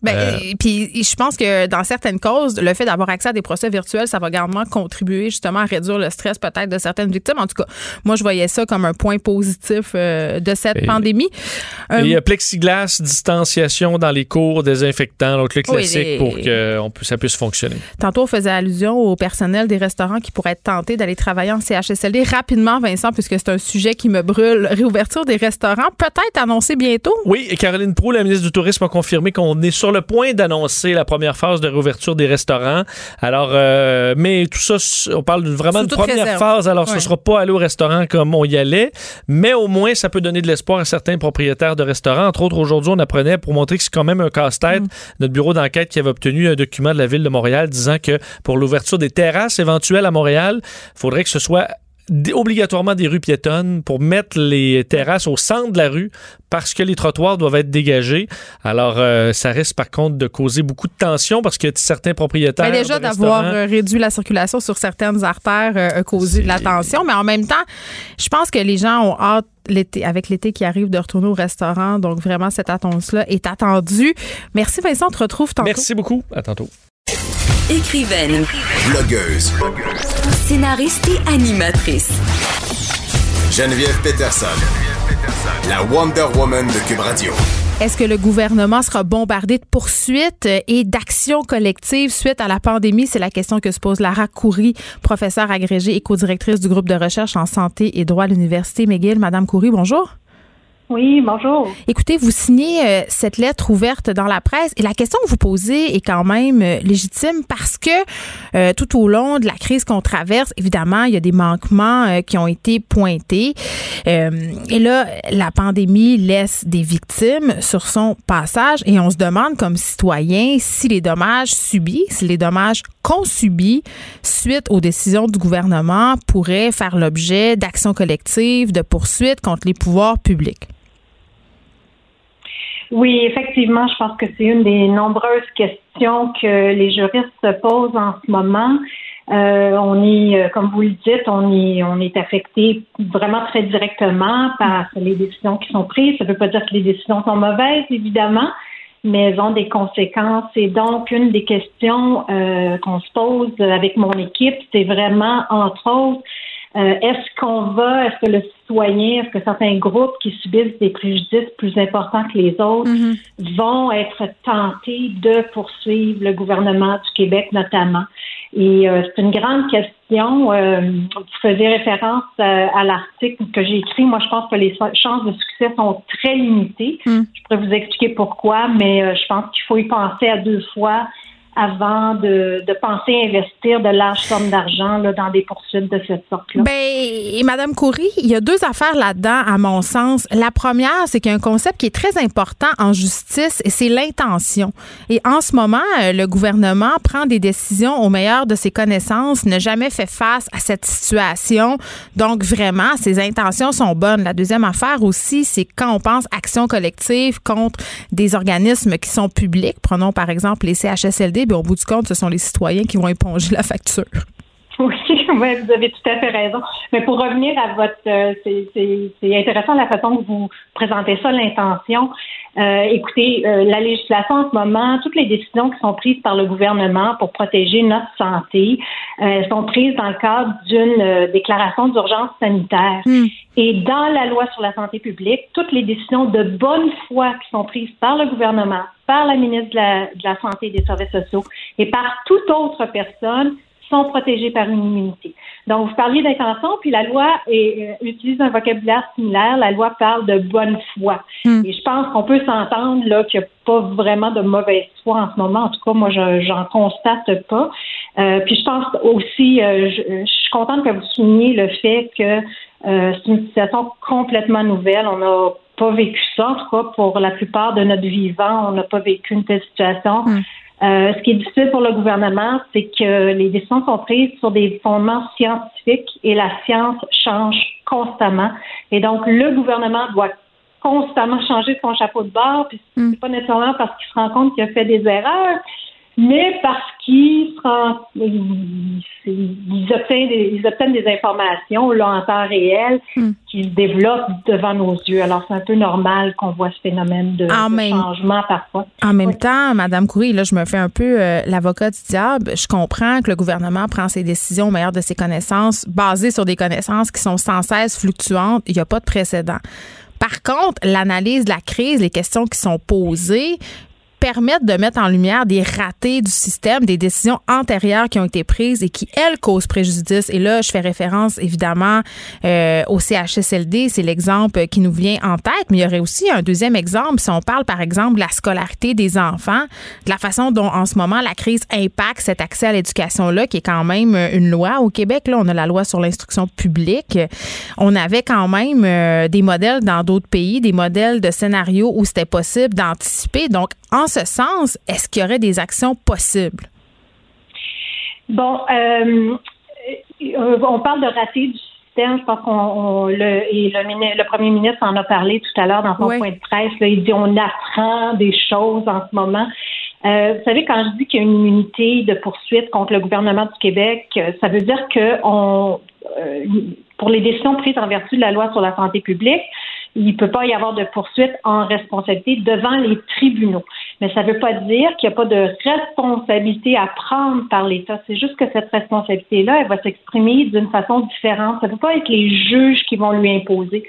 Ben, euh, puis je pense que dans certaines causes, le fait d'avoir accès à des procès virtuels, ça va également contribuer justement à réduire le stress peut-être de certaines victimes. En tout cas, moi, je voyais ça comme un point positif euh, de cette pandémie. Euh, il y a plexiglas, distanciation dans les cours, désinfectant, donc le classique pour que on, ça puisse fonctionner. Tantôt, on faisait allusion au personnel des restaurants qui pourraient être tentés d'aller travailler en CHSLD. Rapidement, Vincent, puisque c'est un sujet qui me brûle, réouverture des restaurants, peut-être annoncée bientôt? Oui, et Caroline Proulx, la ministre du Tourisme, a confirmé qu'on est sur le point d'annoncer la première phase de réouverture des restaurants. Alors, euh, mais tout ça, on parle vraiment d'une première phase. Alors, ce ne sera pas aller au restaurant comme on y allait, mais au moins, ça peut donner de l'espoir à certains propriétaires de restaurants. Entre autres, aujourd'hui, on apprenait pour montrer que c'est quand même un casse-tête. Mm. Notre bureau d'enquête qui avait obtenu un document de la ville de Montréal disant que pour l'ouverture des terrasses éventuelles à Montréal, il faudrait que ce soit obligatoirement des rues piétonnes pour mettre les terrasses au centre de la rue parce que les trottoirs doivent être dégagés. Alors, euh, ça risque par contre de causer beaucoup de tension parce que certains propriétaires. Mais déjà, d'avoir euh, réduit la circulation sur certaines artères euh, a causé de la tension. Mais en même temps, je pense que les gens ont hâte l'été, avec l'été qui arrive de retourner au restaurant. Donc, vraiment, cette attente-là est attendue. Merci, Vincent. On te retrouve tantôt. Merci beaucoup. À tantôt. Écrivaine. Blogueuse. Scénariste et animatrice. Geneviève Peterson. La Wonder Woman de Cube Radio. Est-ce que le gouvernement sera bombardé de poursuites et d'actions collectives suite à la pandémie? C'est la question que se pose Lara Coury, professeure agrégée et co-directrice du groupe de recherche en santé et droit à l'Université McGill. Madame Coury, bonjour. Oui, bonjour. Écoutez, vous signez euh, cette lettre ouverte dans la presse et la question que vous posez est quand même euh, légitime parce que euh, tout au long de la crise qu'on traverse, évidemment, il y a des manquements qui ont été pointés. et là, la pandémie laisse des victimes sur son passage et on se demande comme citoyen si les dommages subis, si les dommages qu'on subit suite aux décisions du gouvernement pourraient faire l'objet d'actions collectives, de poursuites contre les pouvoirs publics. Oui, effectivement, je pense que c'est une des nombreuses questions que les juristes se posent en ce moment. Euh, on est, euh, comme vous le dites, on est, on est affecté vraiment très directement par les décisions qui sont prises. Ça ne veut pas dire que les décisions sont mauvaises, évidemment, mais elles ont des conséquences. Et donc, une des questions euh, qu'on se pose avec mon équipe, c'est vraiment, entre autres, euh, est-ce qu'on va, est-ce que le citoyen, est-ce que certains groupes qui subissent des préjudices plus importants que les autres mm-hmm. vont être tentés de poursuivre le gouvernement du Québec notamment? Et euh, c'est une grande question. Euh, vous faisiez référence à l'article que j'ai écrit. Moi, je pense que les chances de succès sont très limitées. Mm. Je pourrais vous expliquer pourquoi, mais je pense qu'il faut y penser à deux fois avant de, de penser investir de larges sommes d'argent dans des poursuites de cette sorte-là. Ben, et Madame Coury, il y a deux affaires là-dedans, à mon sens. La première, c'est qu'il y a un concept qui est très important en justice, et c'est l'intention. Et en ce moment, euh, le gouvernement prend des décisions au meilleur de ses connaissances, n'a jamais fait face à cette situation. Donc, vraiment, ses intentions sont bonnes. La deuxième affaire aussi, c'est quand on pense action collective contre des organismes qui sont publics, prenons par exemple les CHSLD, au bout du compte, ce sont les citoyens qui vont éponger la facture. [laughs] Oui, vous avez tout à fait raison. Mais pour revenir à votre, euh, c'est intéressant la façon que vous présentez ça, l'intention. Euh, écoutez, euh, la législation en ce moment, toutes les décisions qui sont prises par le gouvernement pour protéger notre santé sont prises dans le cadre d'une déclaration d'urgence sanitaire. Hmm. Et dans la loi sur la santé publique, toutes les décisions de bonne foi qui sont prises par le gouvernement, par la ministre de la, de la Santé et des Services sociaux et par toute autre personne sont protégées par une immunité. Donc, vous parliez d'intention, puis la loi est, euh, utilise un vocabulaire similaire. La loi parle de bonne foi. Hmm. Et je pense qu'on peut s'entendre là qu'il n'y a pas vraiment de mauvaise foi en ce moment. En tout cas, moi, je j'en constate pas. Euh, puis je pense aussi, euh, je, suis contente que vous souligniez le fait que c'est une situation complètement nouvelle. On n'a pas vécu ça, en tout cas, pour la plupart de notre vivant. On n'a pas vécu une telle situation. Hmm. Euh, ce qui est difficile pour le gouvernement, c'est que les décisions sont prises sur des fondements scientifiques et la science change constamment. Et donc, le gouvernement doit constamment changer son chapeau de bord, puis c'est pas nécessairement parce qu'il se rend compte qu'il a fait des erreurs, mais parce qu'ils ils, obtiennent des, ils obtiennent des informations là, en temps réel Hmm. qu'ils développent devant nos yeux. Alors, c'est un peu normal qu'on voit ce phénomène de, En de même- changement parfois. En même temps, Madame Coury, là, je me fais un peu euh, l'avocat du diable. Je comprends que le gouvernement prend ses décisions au meilleur de ses connaissances, basées sur des connaissances qui sont sans cesse fluctuantes. Il n'y a pas de précédent. Par contre, l'analyse de la crise, les questions qui sont posées, permettent de mettre en lumière des ratés du système, des décisions antérieures qui ont été prises et qui, elles, causent préjudice. Et là, je fais référence évidemment euh, au CHSLD, c'est l'exemple qui nous vient en tête, mais il y aurait aussi un deuxième exemple si on parle, par exemple, de la scolarité des enfants, de la façon dont, en ce moment, la crise impacte cet accès à l'éducation-là, qui est quand même une loi. Au Québec, là, on a la loi sur l'instruction publique. On avait quand même euh, des modèles dans d'autres pays, des modèles de scénarios où c'était possible d'anticiper. Donc, en ce sens, est-ce qu'il y aurait des actions possibles? Bon, euh, on parle de raté du système. Je pense qu'on on- le, et le, premier ministre en a parlé tout à l'heure dans son Oui. point de presse. là. il dit on apprend des choses en ce moment. Euh, vous savez, quand je dis qu'il y a une immunité de poursuite contre le gouvernement du Québec, euh, ça veut dire que on, euh, pour les décisions prises en vertu de la loi sur la santé publique, il ne peut pas y avoir de poursuite en responsabilité devant les tribunaux. Mais ça ne veut pas dire qu'il n'y a pas de responsabilité à prendre par l'État. C'est juste que cette responsabilité-là, elle va s'exprimer d'une façon différente. Ça ne peut pas être les juges qui vont lui imposer.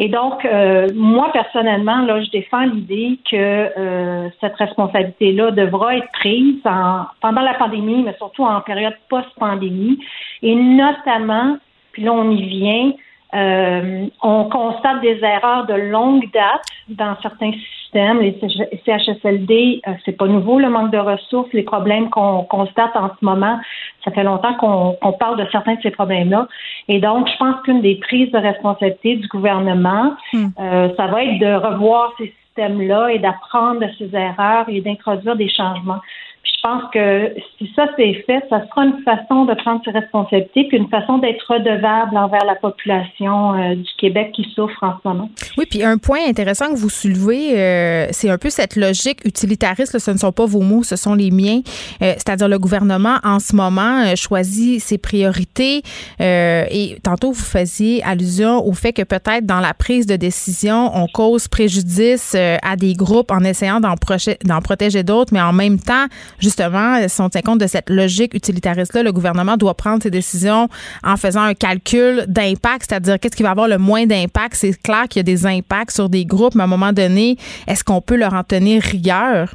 Et donc, euh, moi, personnellement, là, je défends l'idée que euh, cette responsabilité-là devra être prise en, pendant la pandémie, mais surtout en période post-pandémie. Et notamment, puis là, on y vient, euh, on constate des erreurs de longue date dans certains systèmes. Les CHSLD, euh, c'est pas nouveau le manque de ressources, les problèmes qu'on constate en ce moment. Ça fait longtemps qu'on parle de certains de ces problèmes-là. Et donc, je pense qu'une des prises de responsabilité du gouvernement, euh, ça va être de revoir ces systèmes-là et d'apprendre de ces erreurs et d'introduire des changements. Je pense que si ça c'est fait, ça sera une façon de prendre ses responsabilités, puis une façon d'être redevable envers la population euh, du Québec qui souffre en ce moment. Oui, puis un point intéressant que vous soulevez, euh, c'est un peu cette logique utilitariste. ce ne sont pas vos mots, ce sont les miens. Euh, C'est-à-dire le gouvernement en ce moment euh, choisit ses priorités. euh, et tantôt vous faisiez allusion au fait que peut-être dans la prise de décision, on cause préjudice à des groupes en essayant d'en protéger d'autres, mais en même temps, justement, si on tient compte de cette logique utilitariste-là, le gouvernement doit prendre ses décisions en faisant un calcul d'impact, c'est-à-dire qu'est-ce qui va avoir le moins d'impact. C'est clair qu'il y a des impacts sur des groupes, mais à un moment donné, est-ce qu'on peut leur en tenir rigueur?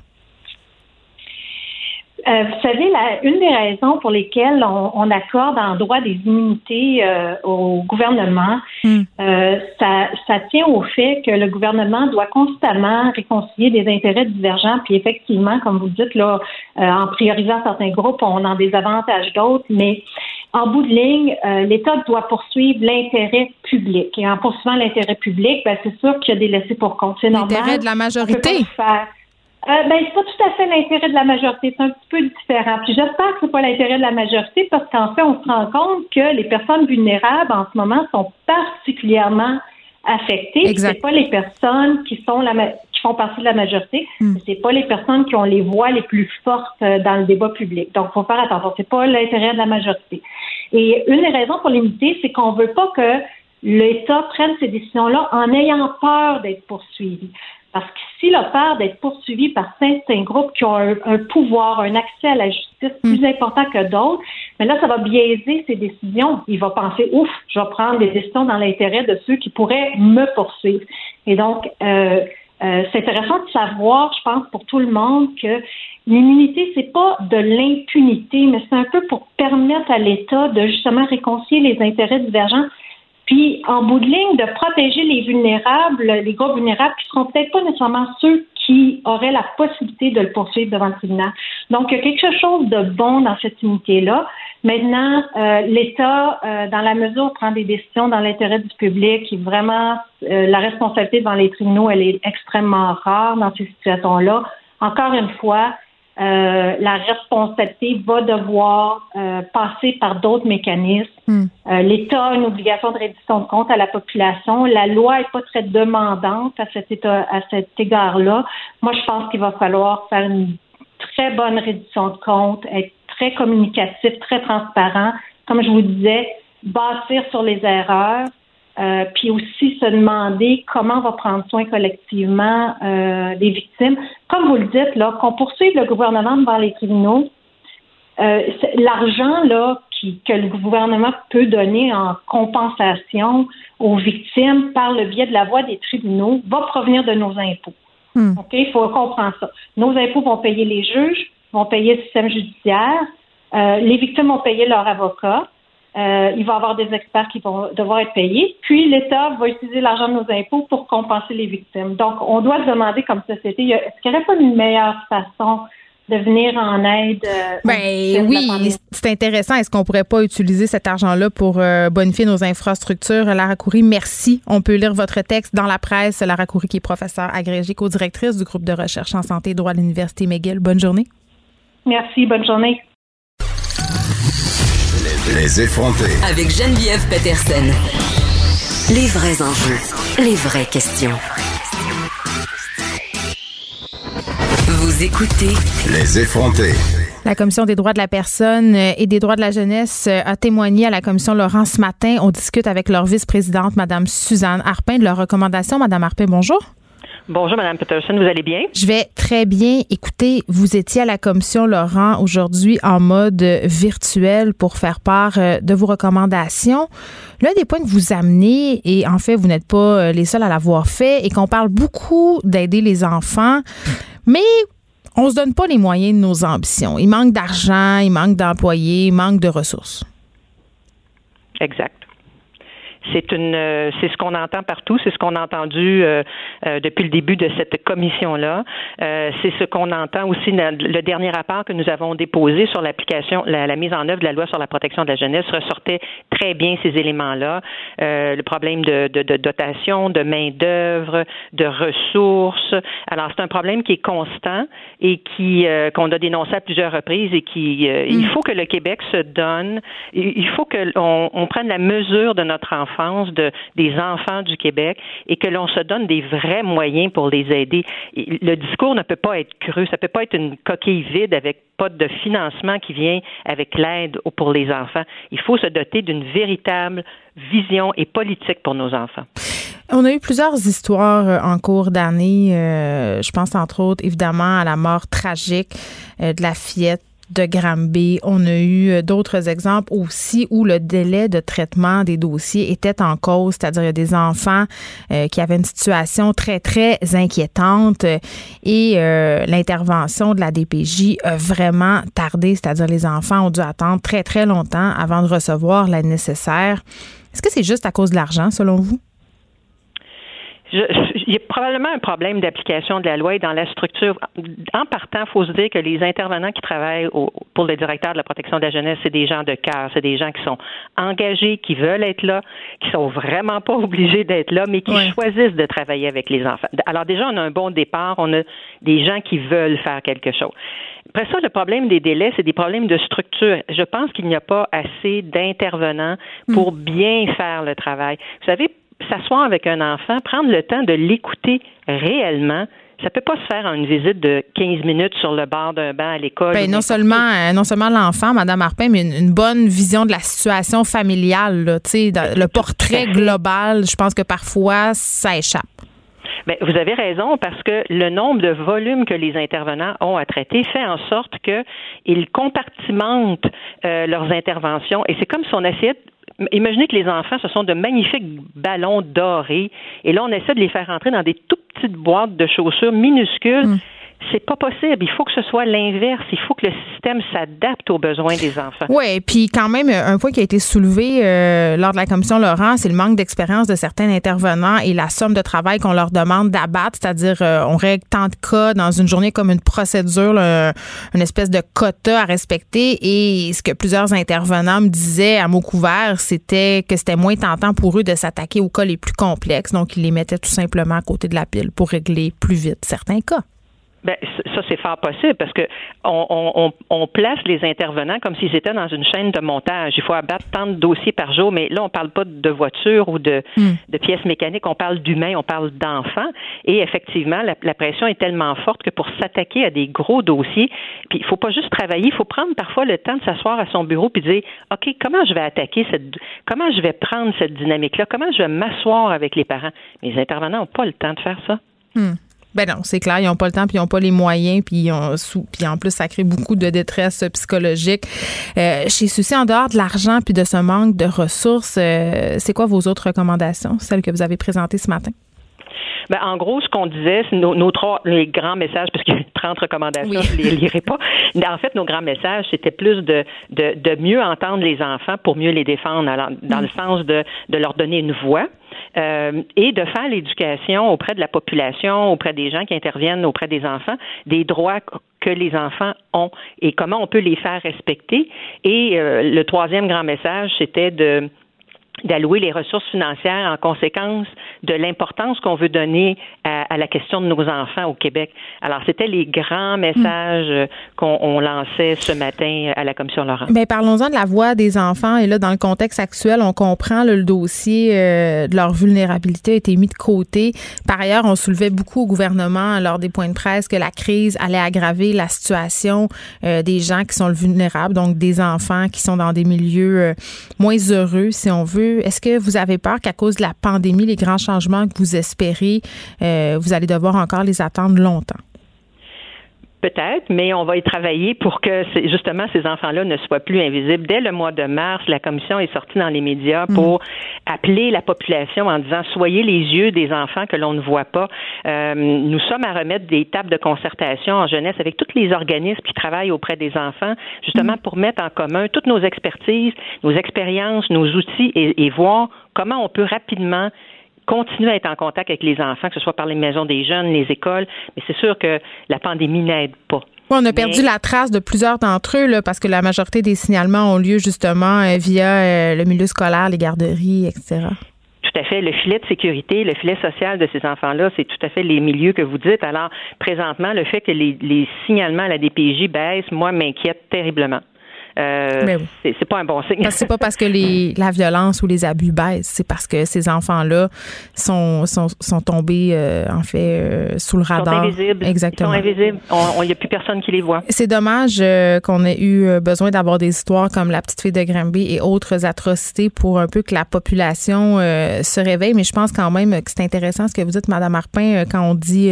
Euh, vous savez, la, une des raisons pour lesquelles on, on accorde en droit des immunités euh, au gouvernement, euh, ça, ça tient au fait que le gouvernement doit constamment réconcilier des intérêts divergents. Puis effectivement, comme vous le dites, là, euh, en priorisant certains groupes, on en désavantage d'autres, mais en bout de ligne, euh, l'État doit poursuivre l'intérêt public. Et en poursuivant l'intérêt public, ben, c'est sûr qu'il y a des laissés pour compte. C'est normal. L'intérêt de la On peut majorité. pas faire. Euh, ben, c'est pas tout à fait l'intérêt de la majorité, c'est un petit peu différent. Puis j'espère que c'est pas l'intérêt de la majorité parce qu'en fait, on se rend compte que les personnes vulnérables en ce moment sont particulièrement affectées. C'est pas les personnes qui sont la ma- qui font partie de la majorité, c'est pas les personnes qui ont les voix les plus fortes euh, dans le débat public. Donc, faut faire attention. C'est pas l'intérêt de la majorité. Et une des raisons pour limiter, c'est qu'on veut pas que l'État prenne ces décisions-là en ayant peur d'être poursuivi. Parce que s'il a peur d'être poursuivi par certains groupes qui ont un, un pouvoir, un accès à la justice plus important que d'autres, mais là, ça va biaiser ses décisions. Il va penser, ouf, je vais prendre des décisions dans l'intérêt de ceux qui pourraient me poursuivre. Et donc, euh, euh, c'est intéressant de savoir, je pense, pour tout le monde, que l'immunité, c'est pas de l'impunité, mais c'est un peu pour permettre à l'État de justement réconcilier les intérêts divergents puis, en bout de ligne, de protéger les vulnérables, les groupes vulnérables qui seront peut-être pas nécessairement ceux qui auraient la possibilité de le poursuivre devant le tribunal. Donc, il y a quelque chose de bon dans cette unité-là. Maintenant, euh, l'État, euh, dans la mesure où prend des décisions dans l'intérêt du public, vraiment, euh, la responsabilité devant les tribunaux, elle est extrêmement rare dans ces situations-là. Encore une fois, euh, la responsabilité va devoir euh, passer par d'autres mécanismes. Hmm. Euh, L'État a une obligation de reddition de compte à la population. La loi est pas très demandante à cet, état, à cet égard-là. Moi, je pense qu'il va falloir faire une très bonne reddition de compte, être très communicatif, très transparent. Comme je vous disais, bâtir sur les erreurs, euh, puis aussi se demander comment on va prendre soin collectivement euh, des victimes. Comme vous le dites, là, qu'on poursuive le gouvernement devant les tribunaux, euh, l'argent là qui, que le gouvernement peut donner en compensation aux victimes par le biais de la voie des tribunaux va provenir de nos impôts. Hmm. OK? Il faut comprendre ça. Nos impôts vont payer les juges, vont payer le système judiciaire, les victimes vont payer leur avocat. Euh, il va y avoir des experts qui vont devoir être payés. Puis l'État va utiliser l'argent de nos impôts pour compenser les victimes. Donc, on doit se demander comme société, est-ce qu'il n'y aurait pas une meilleure façon de venir en aide? euh, Ben oui, c'est intéressant. Est-ce qu'on pourrait pas utiliser cet argent-là pour euh, bonifier nos infrastructures? Lara Coury, merci. On peut lire votre texte dans la presse. Lara Coury, qui est professeure agrégée, co-directrice du groupe de recherche en santé et droit à l'Université McGill. Bonne journée. Merci, bonne journée. Les effronter. Avec Geneviève Peterson. Les vrais enjeux, les vraies questions. Vous écoutez Les effronter. La Commission des droits de la personne euh, et des droits de la jeunesse euh, a témoigné à la Commission Laurent ce matin. On discute avec leur vice-présidente, Mme Suzanne Harpin, de leurs recommandations. Mme Harpin, bonjour. Bonjour, Mme Peterson, vous allez bien? Je vais très bien. Écoutez, vous étiez à la commission Laurent aujourd'hui en mode virtuel pour faire part euh, de vos recommandations. L'un des points que vous amenez, et en fait, vous n'êtes pas euh, les seuls à l'avoir fait, et qu'on parle beaucoup d'aider les enfants, mais on se donne pas les moyens de nos ambitions. Il manque d'argent, il manque d'employés, il manque de ressources. Exact. C'est une, euh, c'est ce qu'on entend partout, c'est ce qu'on a entendu euh, euh, depuis le début de cette commission-là. Euh, c'est ce qu'on entend aussi dans le dernier rapport que nous avons déposé sur l'application, la, la mise en œuvre de la loi sur la protection de la jeunesse ressortait très bien ces éléments-là. Euh, le problème de, de, de dotation, de main d'œuvre, de ressources. Alors c'est un problème qui est constant et qui euh, qu'on a dénoncé à plusieurs reprises et qui euh, il faut que le Québec se donne, il faut que on, on prenne la mesure de notre des enfants du Québec et que l'on se donne des vrais moyens pour les aider. Le discours ne peut pas être cru, ça peut pas être une coquille vide avec pas de financement qui vient avec l'aide pour les enfants. Il faut se doter d'une véritable vision et politique pour nos enfants. On a eu plusieurs histoires euh, en cours d'année. Euh, je pense entre autres évidemment à la mort tragique euh, de la fillette de Granby. On a eu euh, d'autres exemples aussi où le délai de traitement des dossiers était en cause, c'est-à-dire il y a des enfants euh, qui avaient une situation très, très inquiétante euh, et l'intervention de la DPJ a vraiment tardé, c'est-à-dire les enfants ont dû attendre très, très longtemps avant de recevoir l'aide nécessaire. Est-ce que c'est juste à cause de l'argent, selon vous? Je- je- il y a probablement un problème d'application de la loi et dans la structure. En partant, il faut se dire que les intervenants qui travaillent au- pour le directeur de la protection de la jeunesse, c'est des gens de cœur, c'est des gens qui sont engagés, qui veulent être là, qui sont vraiment pas [laughs] obligés d'être là, mais qui choisissent de travailler avec les enfants. Alors déjà, on a un bon départ, on a des gens qui veulent faire quelque chose. Après ça, le problème des délais, c'est des problèmes de structure. Je pense qu'il n'y a pas assez d'intervenants pour bien faire le travail. Vous savez, s'asseoir avec un enfant, prendre le temps de l'écouter réellement, ça peut pas se faire en une visite de 15 minutes sur le bord d'un banc à l'école. Ben, non seulement euh, non seulement l'enfant, Madame Harpin, mais une, une bonne vision de la situation familiale, là, le portrait global. Je pense que parfois ça échappe. Ben, vous avez raison parce que le nombre de volumes que les intervenants ont à traiter fait en sorte qu'ils compartimentent euh, leurs interventions et c'est comme si on essayait Imaginez que les enfants, ce sont de magnifiques ballons dorés, et là, on essaie de les faire entrer dans des tout petites boîtes de chaussures minuscules. C'est pas possible. Il faut que ce soit l'inverse. Il faut que le système s'adapte aux besoins des enfants. Oui, puis quand même, un point qui a été soulevé euh, lors de la commission Laurent, c'est le manque d'expérience de certains intervenants et la somme de travail qu'on leur demande d'abattre, c'est-à-dire euh, on règle tant de cas dans une journée comme une procédure, une espèce de quota à respecter. Et ce que plusieurs intervenants me disaient à mots couverts, c'était que c'était moins tentant pour eux de s'attaquer aux cas les plus complexes, donc ils les mettaient tout simplement à côté de la pile pour régler plus vite certains cas. Ben, ça, c'est fort possible parce que on, on, on, place les intervenants comme s'ils étaient dans une chaîne de montage. Il faut abattre tant de dossiers par jour, mais là, on parle pas de voitures ou de, hmm. de pièces mécaniques, on parle d'humains, on parle d'enfants. Et effectivement, la, la, pression est tellement forte que pour s'attaquer à des gros dossiers, puis il faut pas juste travailler, il faut prendre parfois le temps de s'asseoir à son bureau puis dire, OK, comment je vais attaquer cette, comment je vais prendre cette dynamique-là, comment je vais m'asseoir avec les parents? Les intervenants n'ont pas le temps de faire ça. Hmm. Ben non, c'est clair, ils n'ont pas le temps, puis ils n'ont pas les moyens, puis, sous, puis en plus, ça crée beaucoup de détresse psychologique. Euh, chez Souci, en dehors de l'argent puis de ce manque de ressources, euh, c'est quoi vos autres recommandations, celles que vous avez présentées ce matin? Ben, en gros, ce qu'on disait, c'est nos, trois les grands messages, parce qu'il y a 30 recommandations, je ne les lirai pas. En fait, nos grands messages, c'était plus de, de, de, mieux entendre les enfants pour mieux les défendre, dans le mm. sens de, de leur donner une voix. Euh, et de faire l'éducation auprès de la population, auprès des gens qui interviennent auprès des enfants, des droits que les enfants ont et comment on peut les faire respecter. Et euh, le troisième grand message, c'était de d'allouer les ressources financières en conséquence de l'importance qu'on veut donner à, la question de nos enfants au Québec. Alors, c'était les grands messages qu'on lançait ce matin à la Commission Laurent. Bien, parlons-en de la voix des enfants. Et là, dans le contexte actuel, on comprend le dossier euh, de leur vulnérabilité a été mis de côté. Par ailleurs, on soulevait beaucoup au gouvernement lors des points de presse que la crise allait aggraver la situation euh, des gens qui sont vulnérables, donc des enfants qui sont dans des milieux euh, moins heureux, si on veut est-ce que vous avez peur qu'à cause de la pandémie, les grands changements que vous espérez, euh, vous allez devoir encore les attendre longtemps? Peut-être, mais on va y travailler pour que justement ces enfants-là ne soient plus invisibles. Dès le mois de mars, la commission est sortie dans les médias mm. pour appeler la population en disant soyez les yeux des enfants que l'on ne voit pas. Euh, nous sommes à remettre des tables de concertation en jeunesse avec tous les organismes qui travaillent auprès des enfants, justement mm. pour mettre en commun toutes nos expertises, nos expériences, nos outils et, et voir comment on peut rapidement continuer à être en contact avec les enfants, que ce soit par les maisons des jeunes, les écoles, mais c'est sûr que la pandémie n'aide pas. on a perdu la trace de plusieurs d'entre eux là, parce que la majorité des signalements ont lieu justement euh, via euh, le milieu scolaire, les garderies, etc. Tout à fait. Le filet de sécurité, le filet social de ces enfants-là, c'est tout à fait les milieux que vous dites. Alors, présentement, le fait que les, les signalements à la DPJ baissent, moi, m'inquiète terriblement. Euh, c'est pas un bon signe. C'est pas parce que les, la violence ou les abus baissent, c'est parce que ces enfants-là sont, sont, sont tombés, euh, en fait, euh, sous le radar. Ils sont invisibles. Exactement. Ils sont invisibles. Il n'y a plus personne qui les voit. C'est dommage qu'on ait eu besoin d'avoir des histoires comme la petite fille de Granby et autres atrocités pour un peu que la population se réveille. Mais je pense quand même que c'est intéressant ce que vous dites, Madame Arpin, quand on dit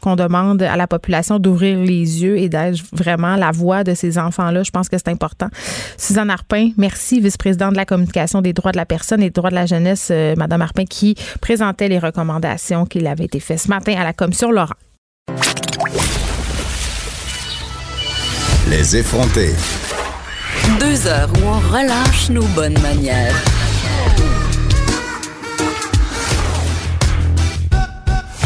qu'on demande à la population d'ouvrir les yeux et d'être vraiment la voix de ces enfants-là. Je pense que c'est important. Suzanne Arpin, merci, vice-présidente de la communication des droits de la personne et des droits de la jeunesse, euh, Madame Arpin, qui présentait les recommandations qui avaient été faites ce matin à la commission Laurent. Les effrontés. Deux heures où on relâche nos bonnes manières.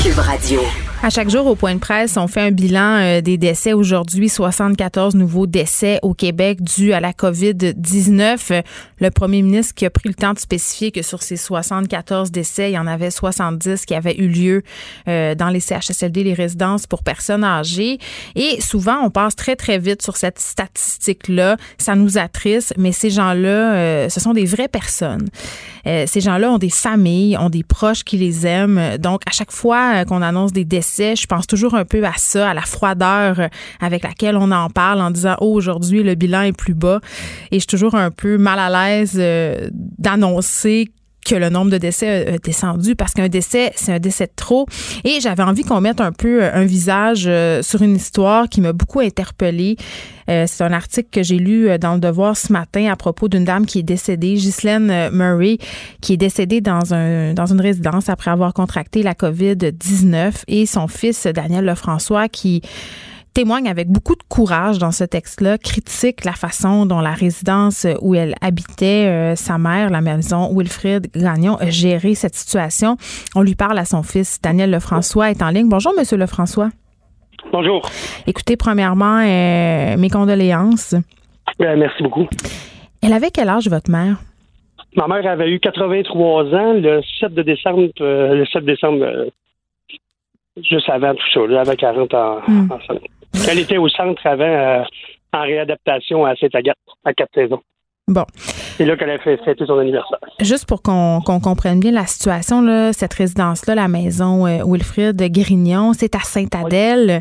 Cube Radio. À chaque jour, au point de presse, on fait un bilan euh, des décès. Aujourd'hui, 74 nouveaux décès au Québec dus à la COVID-19. Le premier ministre qui a pris le temps de spécifier que sur ces 74 décès, il y en avait 70 qui avaient eu lieu euh, dans les CHSLD, les résidences pour personnes âgées. Et souvent, on passe très, très vite sur cette statistique-là. Ça nous attriste, mais ces gens-là, euh, ce sont des vraies personnes. Ces gens-là ont des familles, ont des proches qui les aiment. Donc, à chaque fois qu'on annonce des décès, je pense toujours un peu à ça, à la froideur euh, avec laquelle on en parle en disant oh, aujourd'hui le bilan est plus bas et je suis toujours un peu mal à l'aise euh, d'annoncer que le nombre de décès a descendu parce qu'un décès, c'est un décès de trop. Et j'avais envie qu'on mette un peu euh, un visage euh, sur une histoire qui m'a beaucoup interpellée. Euh, c'est un article que j'ai lu dans le Devoir ce matin à propos d'une dame qui est décédée, Ghislaine Murray, qui est décédée dans dans une résidence après avoir contracté la COVID-19 et son fils Daniel Lefrançois qui témoigne avec beaucoup de courage dans ce texte-là, critique la façon dont la résidence où elle habitait, euh, sa mère, la maison Wilfrid Gagnon, a géré cette situation. On lui parle à son fils, Daniel Lefrançois, est en ligne. Bonjour, Monsieur Lefrançois. Bonjour. Écoutez, premièrement, euh, mes condoléances. Euh, merci beaucoup. Elle avait quel âge, votre mère? Ma mère avait eu 83 ans le 7 de décembre, le 7 décembre juste avant tout ça, là, avant 40 ans Hmm. Elle était au centre avant, euh, en réadaptation à Saint-Agathe, à quatre saisons. Bon. C'est là qu'elle a fait fêter son anniversaire. Juste pour qu'on comprenne bien la situation, là, cette résidence-là, la maison euh, Wilfrid Grignon, c'est à Sainte-Adèle.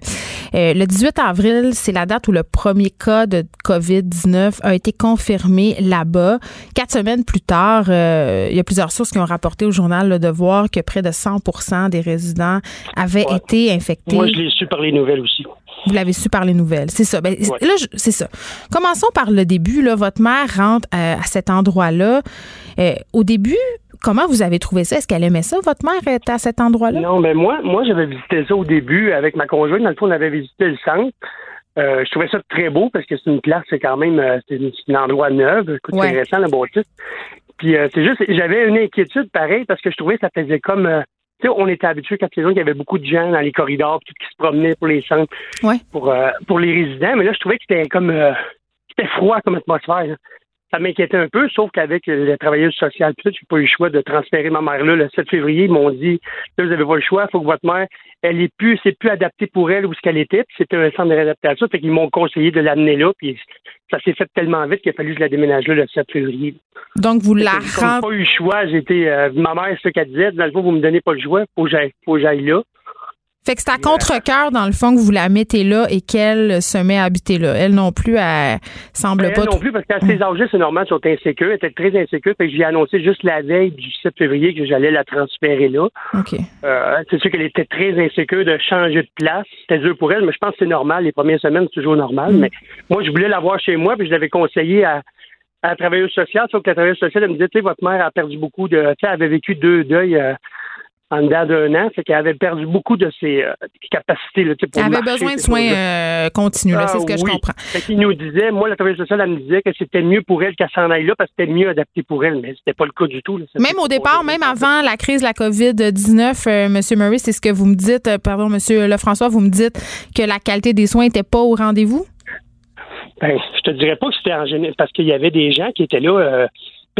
Euh, le 18 avril, c'est la date où le premier cas de COVID-19 a été confirmé là-bas. Quatre semaines plus tard, euh, il y a plusieurs sources qui ont rapporté au journal Le Devoir que près de 100% des résidents avaient été infectés. Moi, je l'ai su par les nouvelles aussi. Vous l'avez su par les nouvelles, c'est ça. Ben, Ouais. Là, c'est ça. Commençons par le début. Là. Votre mère rentre euh, à cet endroit-là. Euh, au début, comment vous avez trouvé ça? Est-ce qu'elle aimait ça, votre mère, être à cet endroit-là? Non, mais moi, moi, j'avais visité ça au début avec ma conjointe. Dans le fond, on avait visité le centre. Euh, je trouvais ça très beau parce que c'est une place, c'est quand même, euh, c'est c'est un endroit neuf. Écoute, Ouais. c'est récent, le bâtisse. Puis euh, c'est juste, j'avais une inquiétude pareil parce que je trouvais que ça faisait comme, euh, tu sais, on était habitué quatre saisons qu'il y avait beaucoup de gens dans les corridors, tout qui se promenaient pour les centres, Ouais. pour euh, pour les résidents. Mais là, je trouvais que c'était comme, euh, c'était froid comme atmosphère. là. Ça m'inquiétait un peu, sauf qu'avec le travailleuse sociale, puis ça, j'ai pas eu le choix de transférer ma mère là le 7 février. Ils m'ont dit, là, vous avez pas le choix, il faut que votre mère, elle est plus, c'est plus adapté pour elle où ce qu'elle était. Puis c'était un centre de réadaptation, fait qu'ils m'ont conseillé de l'amener là. Puis ça s'est fait tellement vite qu'il a fallu que je la déménage là le 7 février. Donc, vous la J'ai pas eu le choix. J'étais, euh, ma mère, c'est ce qu'elle disait. Dans le fond, vous me donnez pas le choix, faut que j'aille, faut que j'aille là. Fait que c'est à contre-cœur, dans le fond, que vous la mettez là et qu'elle se met à habiter là. Elle non plus, elle semble Mais pas. elle non plus, parce qu'à ces âges c'est normal, sont insécures. Elle était très insécure. Fait que j'ai annoncé juste la veille du 7 février que j'allais la transférer là. OK. Euh, c'est sûr qu'elle était très insécure de changer de place. C'était dur pour elle, mais je pense que c'est normal. Les premières semaines, c'est toujours normal. Mm. Mais moi, je voulais l'avoir chez moi, puis je l'avais conseillé à, à la travailleuse sociale. Sauf que la travailleuse sociale, elle me disait, tu sais, votre mère a perdu beaucoup de. Tu sais, elle avait vécu deux deuils euh, en dedans d'un an. Fait qu'elle avait perdu beaucoup de ses euh, capacités. Là, pour Elle avait marcher, besoin de soins euh, continus, là, c'est Ah ce que je comprends. Qu'il nous disait, moi, la travailleuse sociale, elle me disait que c'était mieux pour elle qu'elle s'en aille là parce que c'était mieux adapté pour elle, mais c'était pas le cas du tout. là. Même au départ, même avant la crise de la COVID-19, euh, Monsieur Murray, c'est ce que vous me dites, euh, pardon, Monsieur Lefrançois, vous me dites que la qualité des soins n'était pas au rendez-vous? Ben, je te dirais pas que c'était en général, parce qu'il y avait des gens qui étaient là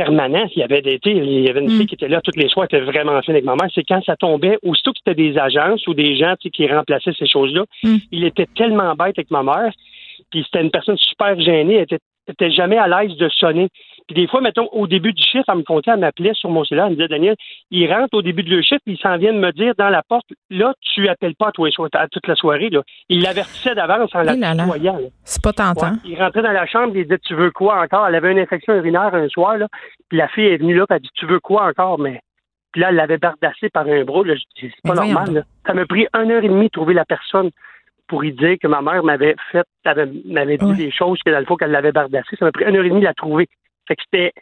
permanents. Il y avait des, il y avait une Mm. fille qui était là tous les soirs, elle était vraiment fine avec ma mère. C'est quand ça tombait, aussitôt que c'était des agences ou des gens qui remplaçaient ces choses-là, Mm. il était tellement bête avec ma mère. Puis c'était une personne super gênée. Elle était, était jamais à l'aise de sonner. Puis des fois, mettons, au début du chiffre, elle me comptait, elle m'appelait sur mon cellulaire, elle me disait, Daniel, il rentre au début de le chiffre, puis il s'en vient de me dire dans la porte, là, tu appelles pas à, soirs- à toute la soirée. Là. Il l'avertissait d'avance en la là. C'est pas tentant. Ouais. Il rentrait dans la chambre, il disait Tu veux quoi encore? Elle avait une infection urinaire un soir, là. Puis la fille est venue là, puis elle dit Tu veux quoi encore? Mais puis là, elle l'avait bardassé par un bras. là. Je dis, C'est pas Mais normal. là. Ça m'a pris une heure et demie de trouver la personne pour y dire que ma mère m'avait fait, avait- m'avait dit Ouais. des choses que dans le fond qu'elle l'avait bardassé. Ça m'a pris une heure et demie de la trouver. Fait que c'était.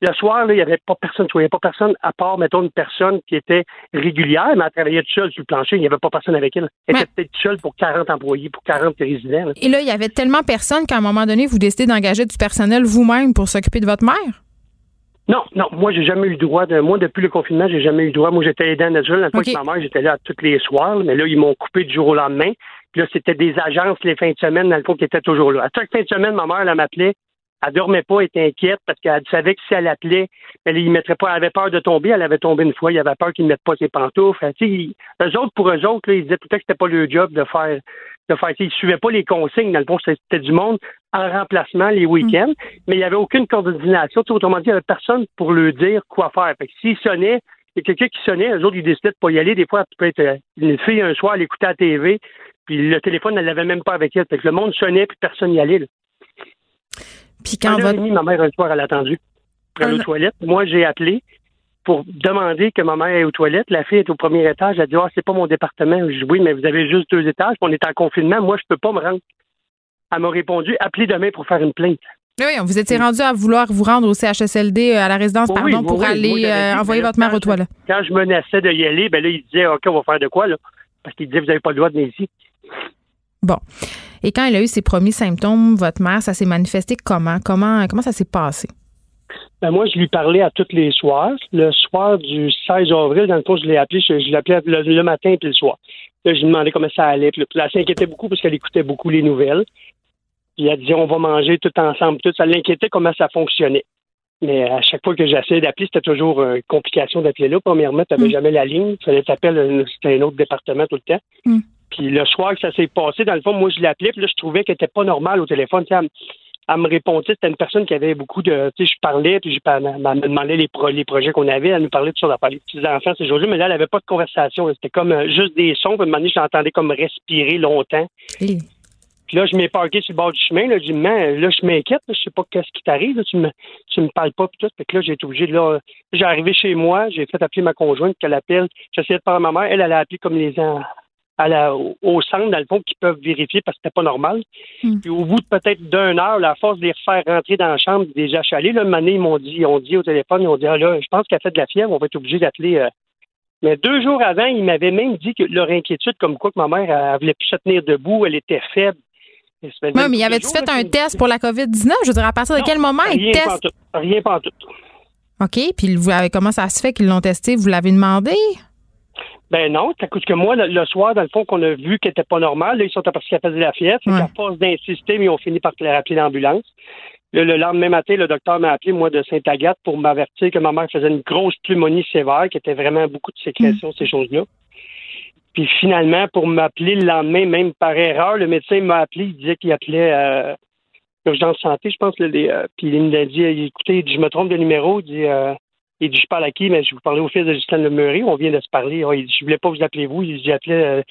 Le soir, là, il n'y avait pas personne. Il n'y avait pas personne à part, mettons, une personne qui était régulière, mais elle travaillait toute seule sur le plancher. Il n'y avait pas personne avec elle. Elle Mais- était peut-être seule pour 40 employés, pour 40 résidents. là. Et là, il y avait tellement personne qu'à un moment donné, vous décidez d'engager du personnel vous-même pour s'occuper de votre mère? Non, non, moi j'ai jamais eu le droit de moi depuis le confinement, j'ai jamais eu le droit. Moi j'étais aidant naturel, la fois Ok. que ma mère, j'étais là tous les soirs, mais là ils m'ont coupé du jour au lendemain. Puis là c'était des agences les fins de semaine dans le fond qui étaient toujours là. À chaque fin de semaine, ma mère elle m'appelait, elle dormait pas, elle était inquiète parce qu'elle savait que si elle appelait, elle y mettrait pas, elle avait peur de tomber, elle avait tombé une fois, il avait peur qu'ils ne mettent pas ses pantoufles. Ils- eux autres pour eux autres, là, ils disaient temps que c'était pas leur job de faire de faire. Ils suivaient pas les consignes. Dans le fond, c'était du monde en remplacement les week-ends, mais il n'y avait aucune coordination. Autrement dit, il n'y avait personne pour leur dire quoi faire. Fait que s'ils sonnaient, il y a quelqu'un qui sonnait, eux autres, ils décidaient de pas y aller. Des fois, tu peux être euh, une fille un soir, elle écoutait la TV, puis le téléphone, elle l'avait même pas avec elle. Fait que le monde sonnait, puis personne n'y allait. là. Puis quand votre. ma mère, un soir, elle a attendu. Pour aller aux toilettes. Moi, j'ai appelé pour demander que ma mère est aux toilettes. La fille est au premier étage. Elle a dit, ah, c'est pas mon département. Je dis, oui, mais vous avez juste deux étages. On est en confinement. Moi, je peux pas me rendre. Elle m'a répondu, appelez demain pour faire une plainte. Oui, vous étiez rendu à vouloir vous rendre au CHSLD, euh, à la résidence, Oui, pardon, oui, pour oui. aller euh, envoyer votre mère aux toilettes. Quand je menaçais de y aller, ben là, il disait, OK, on va faire de quoi, là? Parce qu'il disait, vous n'avez pas le droit de venir ici. Bon. Et quand elle a eu ses premiers symptômes, votre mère, ça s'est manifesté comment? Comment, comment ça s'est passé? Ben moi, je lui parlais à tous les soirs. Le soir du 16 avril, dans le fond, je l'ai appelé, je, je l'appelais le, le matin puis le soir. Là, je lui demandais comment ça allait. Puis là, puis elle s'inquiétait beaucoup parce qu'elle écoutait beaucoup les nouvelles. Puis elle disait, on va manger tout ensemble. Tout ça l'inquiétait comment ça fonctionnait. Mais à chaque fois que j'essayais d'appeler, c'était toujours une complication d'appeler là. Premièrement, tu n'avais Mm. jamais la ligne. Il fallait t'appeler, c'était un autre département tout le temps. Mm. Puis le soir que ça s'est passé, dans le fond, moi, je l'appelais, puis là, je trouvais qu'elle n'était pas normale au téléphone. Elle, me- elle me répondait, c'était une personne qui avait beaucoup de. Tu sais, je parlais, puis je, elle me demandait les, pro- les projets qu'on avait. Elle nous parlait de sur les petits-enfants, ces choses-là, mais là, elle n'avait pas de conversation. C'était comme euh, juste des sons. Puis à un moment donné, je l'entendais comme respirer longtemps. Puis là, je m'ai parqué sur le bord du chemin. Là, je dis, man, là, je m'inquiète. Je sais pas qu'est-ce qui t'arrive. Tu me, tu me parles pas. Puis tout. Fait que là, j'ai été obligé de là. J'ai arrivé chez moi. J'ai fait appeler ma conjointe qu'elle appelle. J'essayais de parler à ma mère. Elle, elle a appelé comme les à la, au, centre, dans le fond, qui peuvent vérifier parce que c'était pas normal. Mm. Puis au bout de peut-être d'une heure, là, à force de les refaire rentrer dans la chambre des achalés, là, année, ils m'ont dit, ils ont dit au téléphone, ils ont dit, ah là, je pense qu'elle fait de la fièvre, on va être obligé d'appeler. euh. Mais deux jours avant, ils m'avaient même dit que leur inquiétude, comme quoi que ma mère, elle, elle voulait plus se tenir debout, elle était faible. Ouais, mais y avait-tu fait un test pour la COVID-19? Je veux dire, à partir de Non, quel moment ils Rien testent? Rien pantoute. OK. Puis vous avez- comment ça se fait qu'ils l'ont testé? Vous l'avez demandé? Ben non, à cause que moi, le, le soir, dans le fond, qu'on a vu qu'elle était pas normale, là, ils sont aperçus qu'elle faisait de la fièvre. Ouais. qu'à force d'insister, mais ils ont fini par appeler l'ambulance. Là, le lendemain matin, le docteur m'a appelé, moi, de Sainte-Agathe, pour m'avertir que ma mère faisait une grosse pneumonie sévère, qui était vraiment beaucoup de sécrétion, ces choses-là. Puis finalement, pour m'appeler le lendemain, même par erreur, le médecin m'a appelé, il disait qu'il appelait euh, urgence santé, je pense. là, les, euh, puis il m'a dit, écoutez, il dit, je me trompe de numéro, il dit, euh, il dit, je parle à qui? Mais je vous parlais au fils de Justin Lemuré, on vient de se parler. Ah, il dit, je voulais pas vous appeler vous, il dit, j'appelais euh,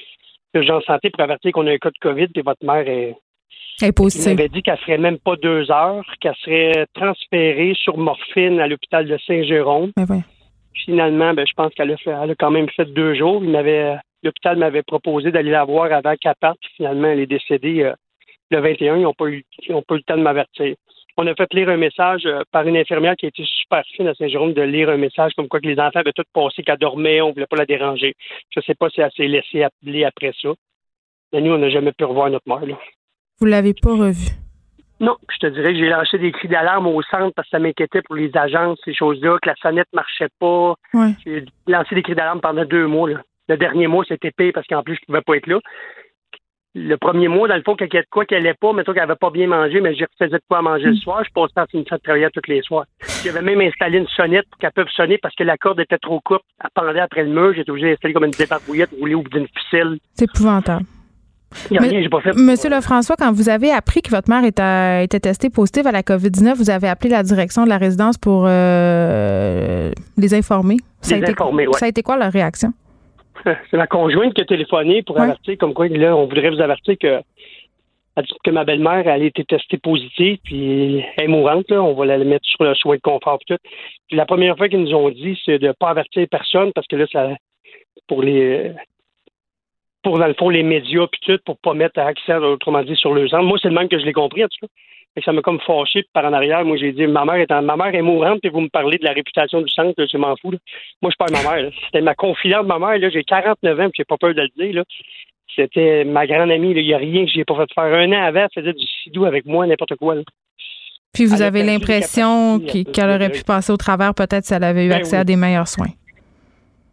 urgence santé pour avertir qu'on a un cas de COVID, puis votre mère est... Elle est Il m'avait dit qu'elle ferait même pas deux heures, qu'elle serait transférée sur morphine à l'hôpital de Saint-Jérôme. Ouais. Finalement, ben, je pense qu'elle a, fait- elle a quand même fait deux jours. Il m'avait, l'hôpital m'avait proposé d'aller la voir avant qu'elle parte. Finalement, elle est décédée euh, le 21. Ils n'ont pas, eu, ils ont pas eu le temps de m'avertir. On a fait lire un message euh, par une infirmière qui a été super fine à Saint-Jérôme de lire un message comme quoi que les enfants avaient tout passé, qu'elle dormait, on voulait pas la déranger. Je sais pas si elle s'est laissée appeler après ça. Mais nous, on n'a jamais pu revoir notre mère. Là. Vous l'avez pas revu. Non, je te dirais que j'ai lancé des cris d'alarme au centre parce que ça m'inquiétait pour les agences, ces choses-là, que la sonnette marchait pas. Ouais. J'ai lancé des cris d'alarme pendant deux mois. Là. Le dernier mois, c'était pire parce qu'en plus, je pouvais pas être là. Le premier mois, dans le fond, quand il y a de quoi qu'elle allait pas, mettons qu'elle avait pas bien mangé, mais je refaisais de quoi à manger le soir, je passais à finir de travailler tous les soirs. J'avais même installé une sonnette pour qu'elle puisse sonner parce que la corde était trop courte. Elle pendait après le mur. J'étais obligé d'installer comme une débarbouillette roulée au bout d'une ficelle. C'est épouvantable. Il y a Mais- rien, j'ai pas fait. Monsieur Lefrançois, quand vous avez appris que votre mère était, était testée positive à la COVID-19, vous avez appelé la direction de la résidence pour euh, les informer? Ça, Les a été, informer, ouais. ça a été quoi leur réaction? [laughs] C'est ma conjointe qui a téléphoné pour Ouais. avertir, comme quoi, là, on voudrait vous avertir que, que ma belle-mère, elle a été testée positive, puis elle est mourante, là. On va la mettre sur le soin de confort, puis tout. Puis la première fois qu'ils nous ont dit, c'est de pas avertir personne, parce que là, ça, pour les, pour, dans le fond, les médias, puis tout, pour pas mettre accès, autrement dit, sur le sang. Moi, c'est le même que je l'ai compris, en tout cas. Que ça m'a comme fâché par en arrière. Moi, j'ai dit, ma mère est, en- ma mère est mourante, puis vous me parlez de la réputation du centre, là, je m'en fous. là. Moi, je parle de ma mère. C'était ma confidente, ma mère. Là, j'ai 49 ans, puis j'ai pas peur de le dire. Là. C'était ma grande amie. Il n'y a rien que j'ai pas fait faire. Un an avant, elle faisait du sidou avec moi, n'importe quoi. là. Puis vous Elle avez l'impression qu'elle aurait pu passer au travers peut-être si elle avait eu Ben accès oui. à des meilleurs soins.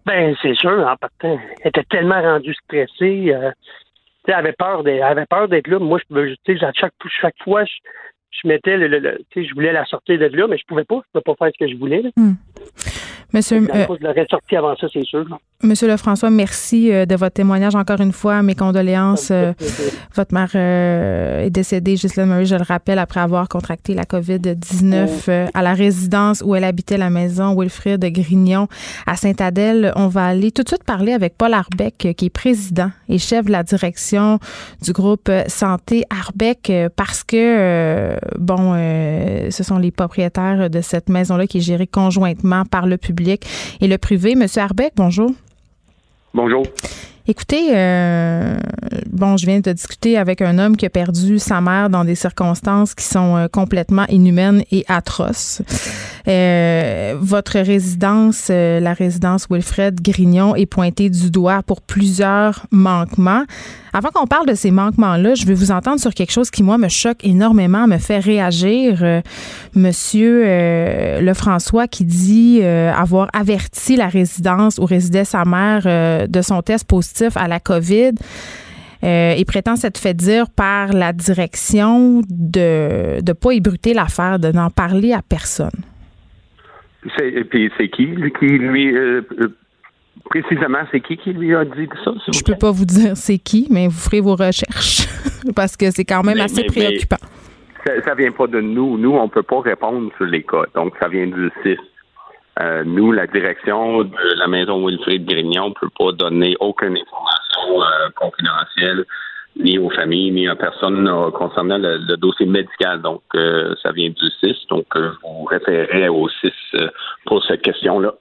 Ben, c'est sûr, en partant. Elle était tellement rendue stressée. euh, elle avait peur d'être, là. Moi, je pouvais, tu sais, à chaque, chaque fois, je, je mettais le, le- le- je voulais la sortir de là, mais je pouvais pas. Je pouvais pas faire ce que je voulais. là. Monsieur, euh, fond, je l'aurais sorti avant ça, c'est sûr. là. Monsieur Lefrançois, merci euh, de votre témoignage encore une fois. Mes condoléances. euh, votre mère euh, est décédée, Ghislaine Murray, je le rappelle, après avoir contracté la COVID-19 euh, à la résidence où elle habitait la maison Wilfrid Grignon à Saint-Adèle. On va aller tout de suite parler avec Paul Arbeck, qui est président et chef de la direction du groupe Santé Arbeck, parce que, euh, bon, euh, ce sont les propriétaires de cette maison-là qui est gérée conjointement par le public et le privé. Monsieur Arbeck, bonjour. Bonjour. Écoutez, euh, bon, je viens de discuter avec un homme qui a perdu sa mère dans des circonstances qui sont euh, complètement inhumaines et atroces. Euh, votre résidence, la résidence Wilfred Grignon, est pointée du doigt pour plusieurs manquements. Avant qu'on parle de ces manquements-là, je veux vous entendre sur quelque chose qui, moi, me choque énormément, me fait réagir. Monsieur euh, Lefrançois qui dit avoir averti la résidence où résidait sa mère de son test positif à la COVID. Euh, et prétend s'être fait dire par la direction de ne pas ébruter l'affaire, de n'en parler à personne. C'est, puis c'est qui qui lui euh, euh, précisément c'est qui qui lui a dit ça Je peux pas vous dire c'est qui, mais vous ferez vos recherches [laughs] parce que c'est quand même assez préoccupant. ça, ça vient pas de nous. Nous, on peut pas répondre sur les cas. Donc, ça vient du CIS. Euh, nous, la direction de la maison Wilfrid Grignon ne peut pas donner aucune information euh, confidentielle ni aux familles, ni à personne euh, concernant le, dossier médical. Donc, euh, ça vient du CIS. Donc, je vous référerai au CIS pour cette question-là.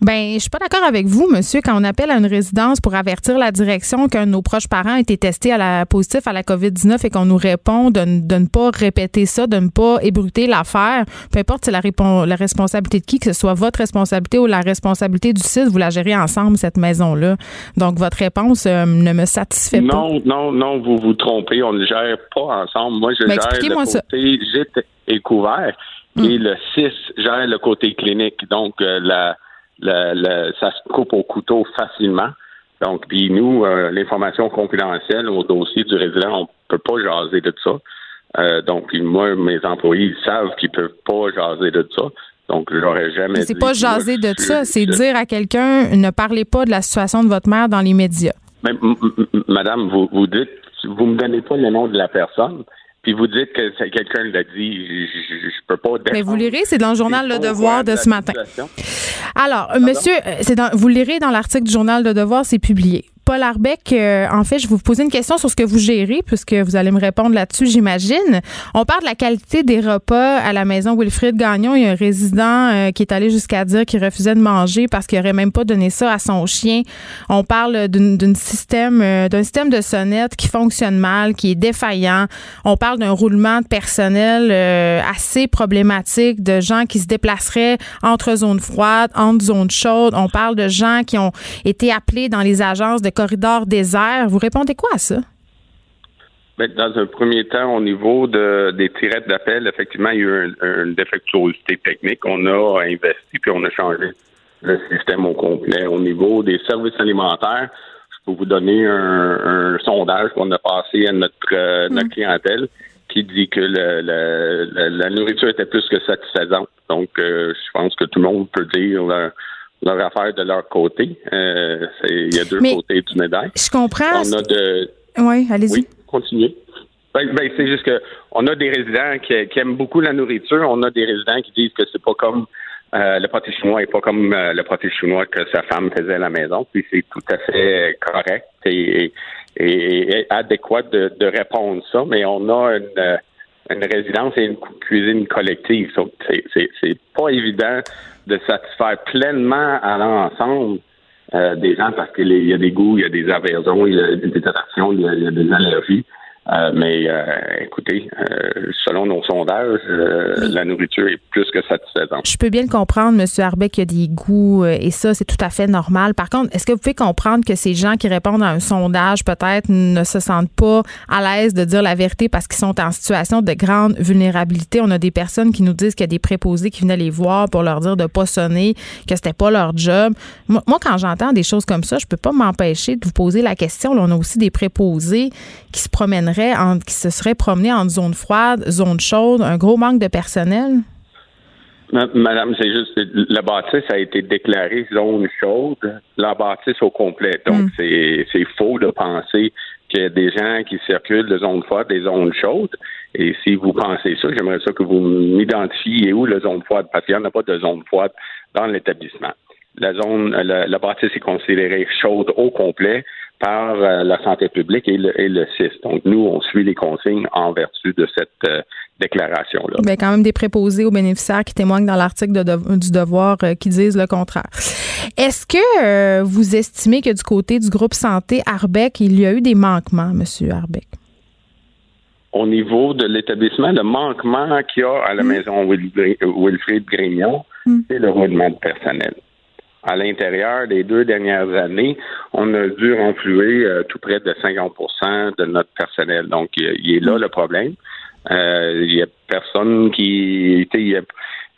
Ben, je suis pas d'accord avec vous, monsieur, quand on appelle à une résidence pour avertir la direction qu'un de nos proches parents a été testé à la positif à la COVID-19 et qu'on nous répond de, ne pas répéter ça, de ne pas ébruter l'affaire, peu importe c'est la, la responsabilité de qui, que ce soit votre responsabilité ou la responsabilité du site, vous la gérez ensemble, cette maison-là. Donc, votre réponse euh, ne me satisfait pas. Non, non, non, vous vous trompez, on ne gère pas ensemble. Moi, je ben, gère le côté gîte et couvert et hum. le 6 gère le côté clinique. Donc, euh, la ça se coupe au couteau facilement. Donc, puis nous, euh, l'information confidentielle au dossier du résident, on peut pas jaser de ça. Euh, donc, puis moi, mes employés ils savent qu'ils peuvent pas jaser de ça. Donc, j'aurais jamais. C'est pas jaser de ça, c'est dire à quelqu'un ne parlez pas de la situation de votre mère dans les médias. Mais, madame, vous, vous dites, vous me donnez pas le nom de la personne puis vous dites que quelqu'un l'a dit, je, je, peux pas. Mais vous lirez, c'est dans le journal Le Devoir de ce matin. Alors, monsieur, euh, c'est dans, vous lirez dans l'article du journal Le Devoir, c'est publié. Paul Arbeck, euh, en fait, je vous poser une question sur ce que vous gérez, puisque vous allez me répondre là-dessus, j'imagine. On parle de la qualité des repas à la maison Wilfrid Gagnon. Il y a un résident euh, qui est allé jusqu'à dire qu'il refusait de manger parce qu'il n'aurait même pas donné ça à son chien. On parle d'un système, euh, d'un système de sonnette qui fonctionne mal, qui est défaillant. On parle d'un roulement de personnel assez problématique, de gens qui se déplaceraient entre zones froides, entre zones chaudes. On parle de gens qui ont été appelés dans les agences de corridor désert. Vous répondez quoi à ça? Ben, dans un premier temps, au niveau de, des tirettes d'appel, effectivement, il y a eu une défectuosité technique. On a investi puis on a changé le système au complet. Au niveau des services alimentaires, je peux vous donner un, sondage qu'on a passé à notre, euh, notre mm. clientèle qui dit que la nourriture était plus que satisfaisante. Donc, euh, je pense que tout le monde peut dire leur affaire de leur côté. Euh, il y a deux côtés du médaille. Je comprends. On a de. Oui, allez-y. Oui, continuez. Ben, ben, c'est juste que on a des résidents qui, aiment beaucoup la nourriture. On a des résidents qui disent que c'est pas comme euh, le pâté chinois et pas comme euh, le pâté chinois que sa femme faisait à la maison. Puis c'est tout à fait correct et, adéquat de, répondre ça. Mais on a une, une résidence et une cuisine collective. C'est pas évident de satisfaire pleinement à l'ensemble euh, des gens parce qu'il y a des goûts, il y a des aversions, il y a des attractions, il y a des allergies. Euh, mais euh, écoutez, euh, selon nos sondages, la nourriture est plus que satisfaisante. Je peux bien le comprendre, M. Arbeck, qu'il y a des goûts et ça, c'est tout à fait normal. Par contre, est-ce que vous pouvez comprendre que ces gens qui répondent à un sondage, peut-être, ne se sentent pas à l'aise de dire la vérité parce qu'ils sont en situation de grande vulnérabilité? On a des personnes qui nous disent qu'il y a des préposés qui venaient les voir pour leur dire de pas sonner, que c'était pas leur job. Moi, quand j'entends des choses comme ça, je peux pas m'empêcher de vous poser la question. on a aussi des préposés qui se promèneraient qui se serait promené en zone froide, zone chaude, un gros manque de personnel? Madame, c'est juste, la bâtisse a été déclarée zone chaude, la bâtisse au complet. Donc, mm. c'est faux de penser qu'il y a des gens qui circulent de zone froide des zones chaudes. Et si vous pensez ça, j'aimerais ça que vous m'identifiez où la zone froide, parce qu'il n'y en a pas de zone froide dans l'établissement. La zone, la, la bâtisse est considérée chaude au complet par euh, la santé publique et le, et le CIS. Donc, nous, on suit les consignes en vertu de cette euh, déclaration-là. Quand même des préposés aux bénéficiaires qui témoignent dans l'article du devoir euh, qui disent le contraire. Est-ce que vous estimez que du côté du groupe santé Arbeck, il y a eu des manquements, M. Arbeck? Au niveau de l'établissement, le manquement qu'il y a à la hmm. maison Wilfrid Grignon, hmm. c'est le roulement de personnel à l'intérieur des deux dernières années, on a dû renflouer euh, tout près de 50% de notre personnel. Donc, il, est là le problème. Euh, il y a personne qui,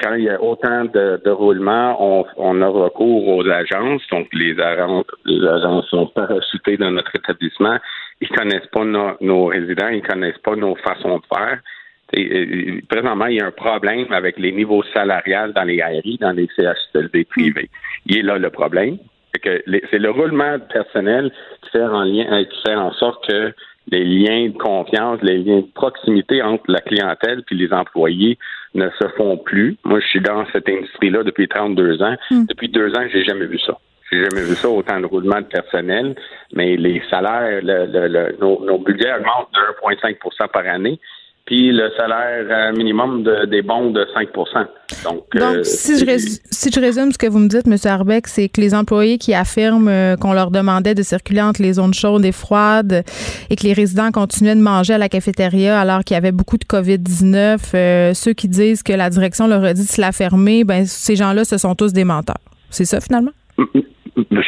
quand il y a autant de, de roulements, on, a recours aux agences. Donc, les agences, les agences sont parachutées dans notre établissement. Ils connaissent pas nos résidents, ils connaissent pas nos façons de faire. Et, présentement, il y a un problème avec les niveaux salariales dans les ARI, dans les CHSLD privés. Il est là le problème. C'est le roulement personnel qui fait en lien, qui fait en sorte que les liens de confiance, les liens de proximité entre la clientèle puis les employés ne se font plus. Moi, je suis dans cette industrie-là depuis 32 ans. Depuis deux ans, j'ai jamais vu ça. J'ai jamais vu ça, autant de roulement de personnel, mais les salaires, nos, nos budgets augmentent de 1,5% par année puis le salaire euh, minimum des bons de 5 Donc, euh, si, je résume, si je résume ce que vous me dites, M. Arbeck, c'est que les employés qui affirment euh, qu'on leur demandait de circuler entre les zones chaudes et froides et que les résidents continuaient de manger à la cafétéria alors qu'il y avait beaucoup de COVID-19, ceux qui disent que la direction leur a dit de se la fermer, ben, ces gens-là, ce sont tous des menteurs. C'est ça, finalement?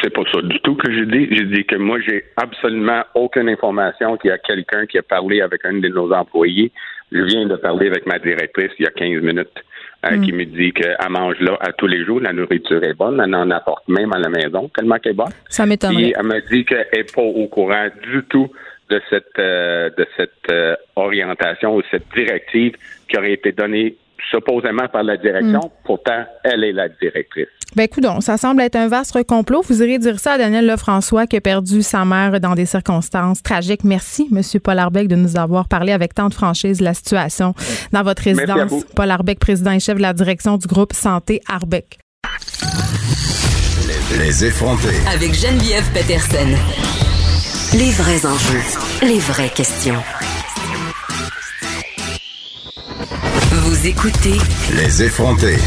C'est pas ça du tout que j'ai dit. J'ai dit que moi, j'ai absolument aucune information qu'il y a quelqu'un qui a parlé avec un de nos employés. Je viens de parler avec ma directrice il y a 15 minutes, euh, mm. qui me dit qu'elle mange là à tous les jours. La nourriture est bonne. Elle en apporte même à la maison, tellement qu'elle est bonne. Ça m'étonnerait. elle m'a dit qu'elle n'est pas au courant du tout de cette, euh, de cette euh, orientation ou cette directive qui aurait été donnée supposément par la direction. Hmm. Pourtant, elle est la directrice. Ben, écoute, ça semble être un vaste complot. Vous irez dire ça à Daniel Lefrançois qui a perdu sa mère dans des circonstances tragiques. Merci, M. Paul Arbeck, de nous avoir parlé avec tant de franchise de la situation dans votre résidence. Paul Arbeck, président et chef de la direction du groupe Santé Arbeck. Les effrontés. Avec Geneviève Peterson. Les vrais enjeux, les vraies questions. Vous écoutez Les effrontés.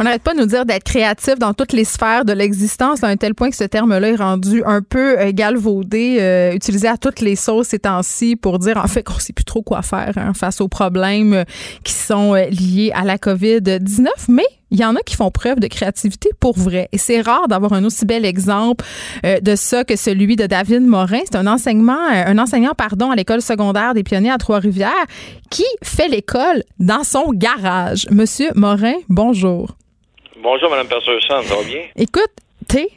On n'arrête pas de nous dire d'être créatif dans toutes les sphères de l'existence, à un tel point que ce terme-là est rendu un peu euh, galvaudé, euh, utilisé à toutes les sauces ces temps-ci pour dire en fait qu'on sait plus trop quoi faire hein, face aux problèmes euh, qui sont liés à la COVID-19. Mais il y en a qui font preuve de créativité pour vrai. Et c'est rare d'avoir un aussi bel exemple de ça que celui de David Morin. C'est un enseignement, un enseignant, pardon, à l'école secondaire des pionniers à Trois-Rivières qui fait l'école dans son garage. Monsieur Morin, bonjour. Bonjour, Mme Persson, ça va bien? Écoute,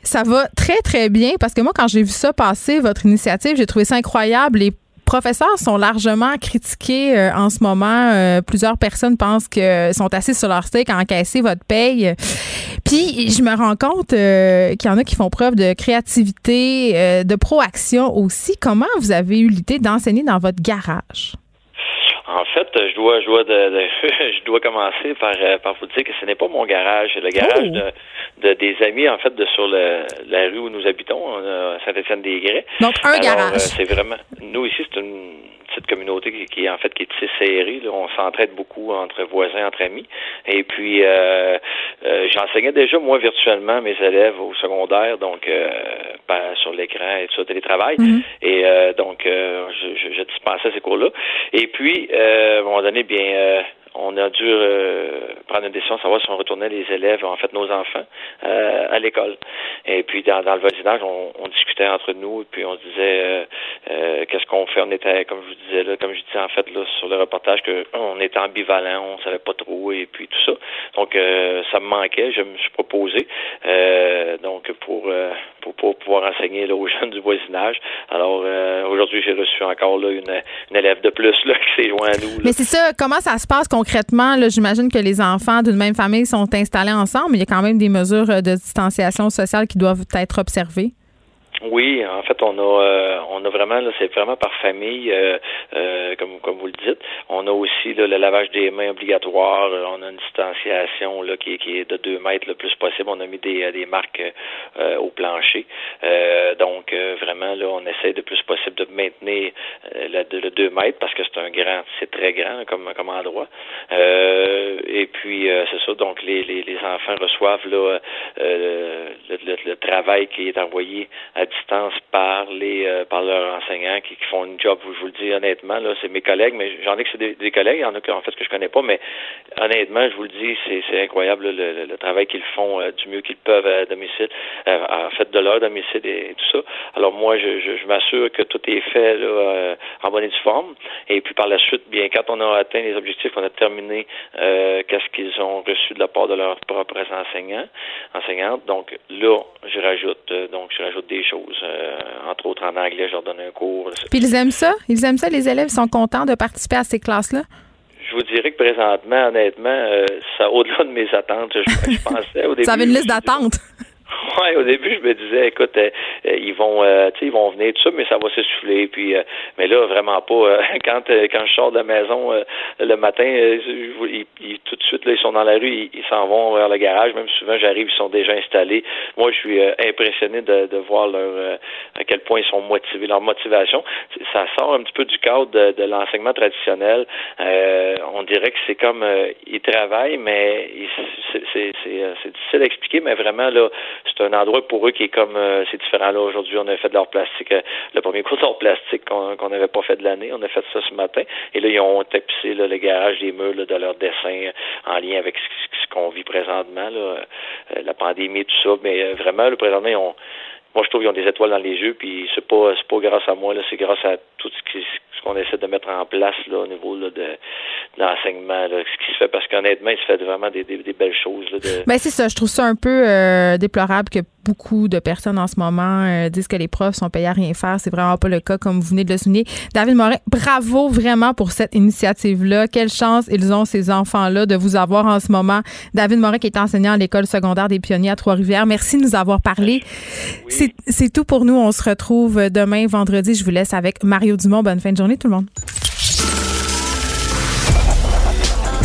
ça va très, très bien parce que moi, quand j'ai vu ça passer, votre initiative, j'ai trouvé ça incroyable. Les professeurs sont largement critiqués euh, en ce moment. Euh, plusieurs personnes pensent qu'ils sont assis sur leur steak à encaisser votre paye. Puis, je me rends compte euh, qu'il y en a qui font preuve de créativité, de proaction aussi. Comment vous avez eu l'idée d'enseigner dans votre garage? En fait, je dois, je dois, de, [laughs] je dois commencer par, euh, par vous dire que ce n'est pas mon garage, c'est le garage oh! de, de, des amis en fait de sur le, la rue où nous habitons, Saint-Étienne-des-Grès. Donc un garage. Euh, c'est vraiment, nous ici, c'est une petite communauté qui, qui, en fait qui est tissée serrée. Là. On s'entraide beaucoup entre voisins, entre amis. Et puis euh, euh, j'enseignais déjà moi virtuellement mes élèves au secondaire, donc euh, sur l'écran et sur le télétravail. Mm-hmm. Et euh, donc je, je, je, dispensais ces cours-là. Et puis à un moment donné, bien on a dû euh, prendre une décision de savoir si on retournait les élèves, en fait nos enfants, euh, à l'école. Et puis dans, le voisinage, on, discutait entre nous et puis on se disait euh, qu'est-ce qu'on fait? On était, comme je vous disais là, comme je disais en fait là sur le reportage, que on était ambivalent, on savait pas trop et puis tout ça. Donc ça me manquait. Je me suis proposé donc pour, pour, pouvoir enseigner aux [laughs] jeunes du voisinage. Alors aujourd'hui, j'ai reçu encore là une, une élève de plus là [laughs] qui s'est joint à nous. Mais c'est ça. Comment ça se passe concrètement, j'imagine que les enfants d'une même famille sont installés ensemble, mais il y a quand même des mesures de distanciation sociale qui doivent être observées. Oui, en fait, on a euh, on a vraiment là, c'est vraiment par famille, euh, euh, comme comme vous le dites. On a aussi le lavage des mains obligatoire. On a une distanciation là qui est, qui est de deux mètres le plus possible. On a mis des des marques au plancher. donc vraiment là, on essaie le plus possible de maintenir le, deux mètres parce que c'est un grand, c'est très grand comme comme endroit. et puis c'est ça. Donc les, les, les enfants reçoivent là le, le, le, travail qui est envoyé à distance par les euh, par leurs enseignants qui, font une job, je vous le dis honnêtement, c'est mes collègues, mais j'en ai que c'est des, collègues, il y en a en fait que je connais pas, mais honnêtement, je vous le dis, c'est incroyable le, travail qu'ils font euh, du mieux qu'ils peuvent à domicile, euh, en fait de leur domicile et, tout ça. Alors moi, je, m'assure que tout est fait en bonne et due forme. Et puis par la suite, bien quand on a atteint les objectifs, on a terminé qu'est-ce qu'ils ont reçu de la part de leurs propres enseignants, enseignantes. Donc là, je rajoute donc je rajoute des choses euh, entre autres, en anglais, je leur donne un cours. Puis ils aiment ça? Ils aiment ça? Les élèves? Sont contents de participer à ces classes-là? je vous dirais que présentement, honnêtement, euh, ça au-delà de mes attentes. Je, je [laughs] pensais au début. Ça avait une liste d'attente. [laughs] Ouais, au début, je me disais, écoute, euh, euh, ils vont, euh, tu sais, ils vont venir tout ça, mais ça va s'essouffler. Puis, mais là, vraiment pas. [laughs] quand quand je sors de la maison le matin, ils, tout de suite là, ils sont dans la rue, ils s'en vont vers le garage. Même souvent, j'arrive, ils sont déjà installés. Moi, je suis impressionné de, de voir leur à quel point ils sont motivés, leur motivation. Ça sort un petit peu du cadre de, de l'enseignement traditionnel. on dirait que c'est comme ils travaillent, mais c'est difficile à expliquer, mais vraiment là c'est un endroit pour eux qui est comme euh, c'est différent. Là aujourd'hui on a fait de leur plastique euh, le premier cours d'or [laughs] plastique qu'on n'avait pas fait de l'année. On a fait ça ce matin. Et là ils ont tapissé là, le garage des murs de leur dessin euh, en lien avec ce, qu'on vit présentement là, la pandémie tout ça. Mais vraiment le présentement ils ont moi je trouve qu'ils ont des étoiles dans les yeux puis c'est pas pas grâce à moi là c'est grâce à tout ce qui ce qu'on essaie de mettre en place là, au niveau là, de, de l'enseignement, ce qui se fait, parce qu'honnêtement, il se fait vraiment des, des, belles choses. Là. Ben, c'est ça, je trouve ça un peu euh, déplorable que beaucoup de personnes en ce moment euh, disent que les profs sont payés à rien faire. C'est vraiment pas le cas, comme vous venez de le souligner. David Morin, bravo vraiment pour cette initiative-là. Quelle chance ils ont, ces enfants-là, de vous avoir en ce moment. David Morin, qui est enseignant à l'école secondaire des pionniers à Trois-Rivières. Merci de nous avoir parlé. C'est tout pour nous. On se retrouve demain, vendredi. Je vous laisse avec Mario Dumont. Bonne fin de journée tout le monde.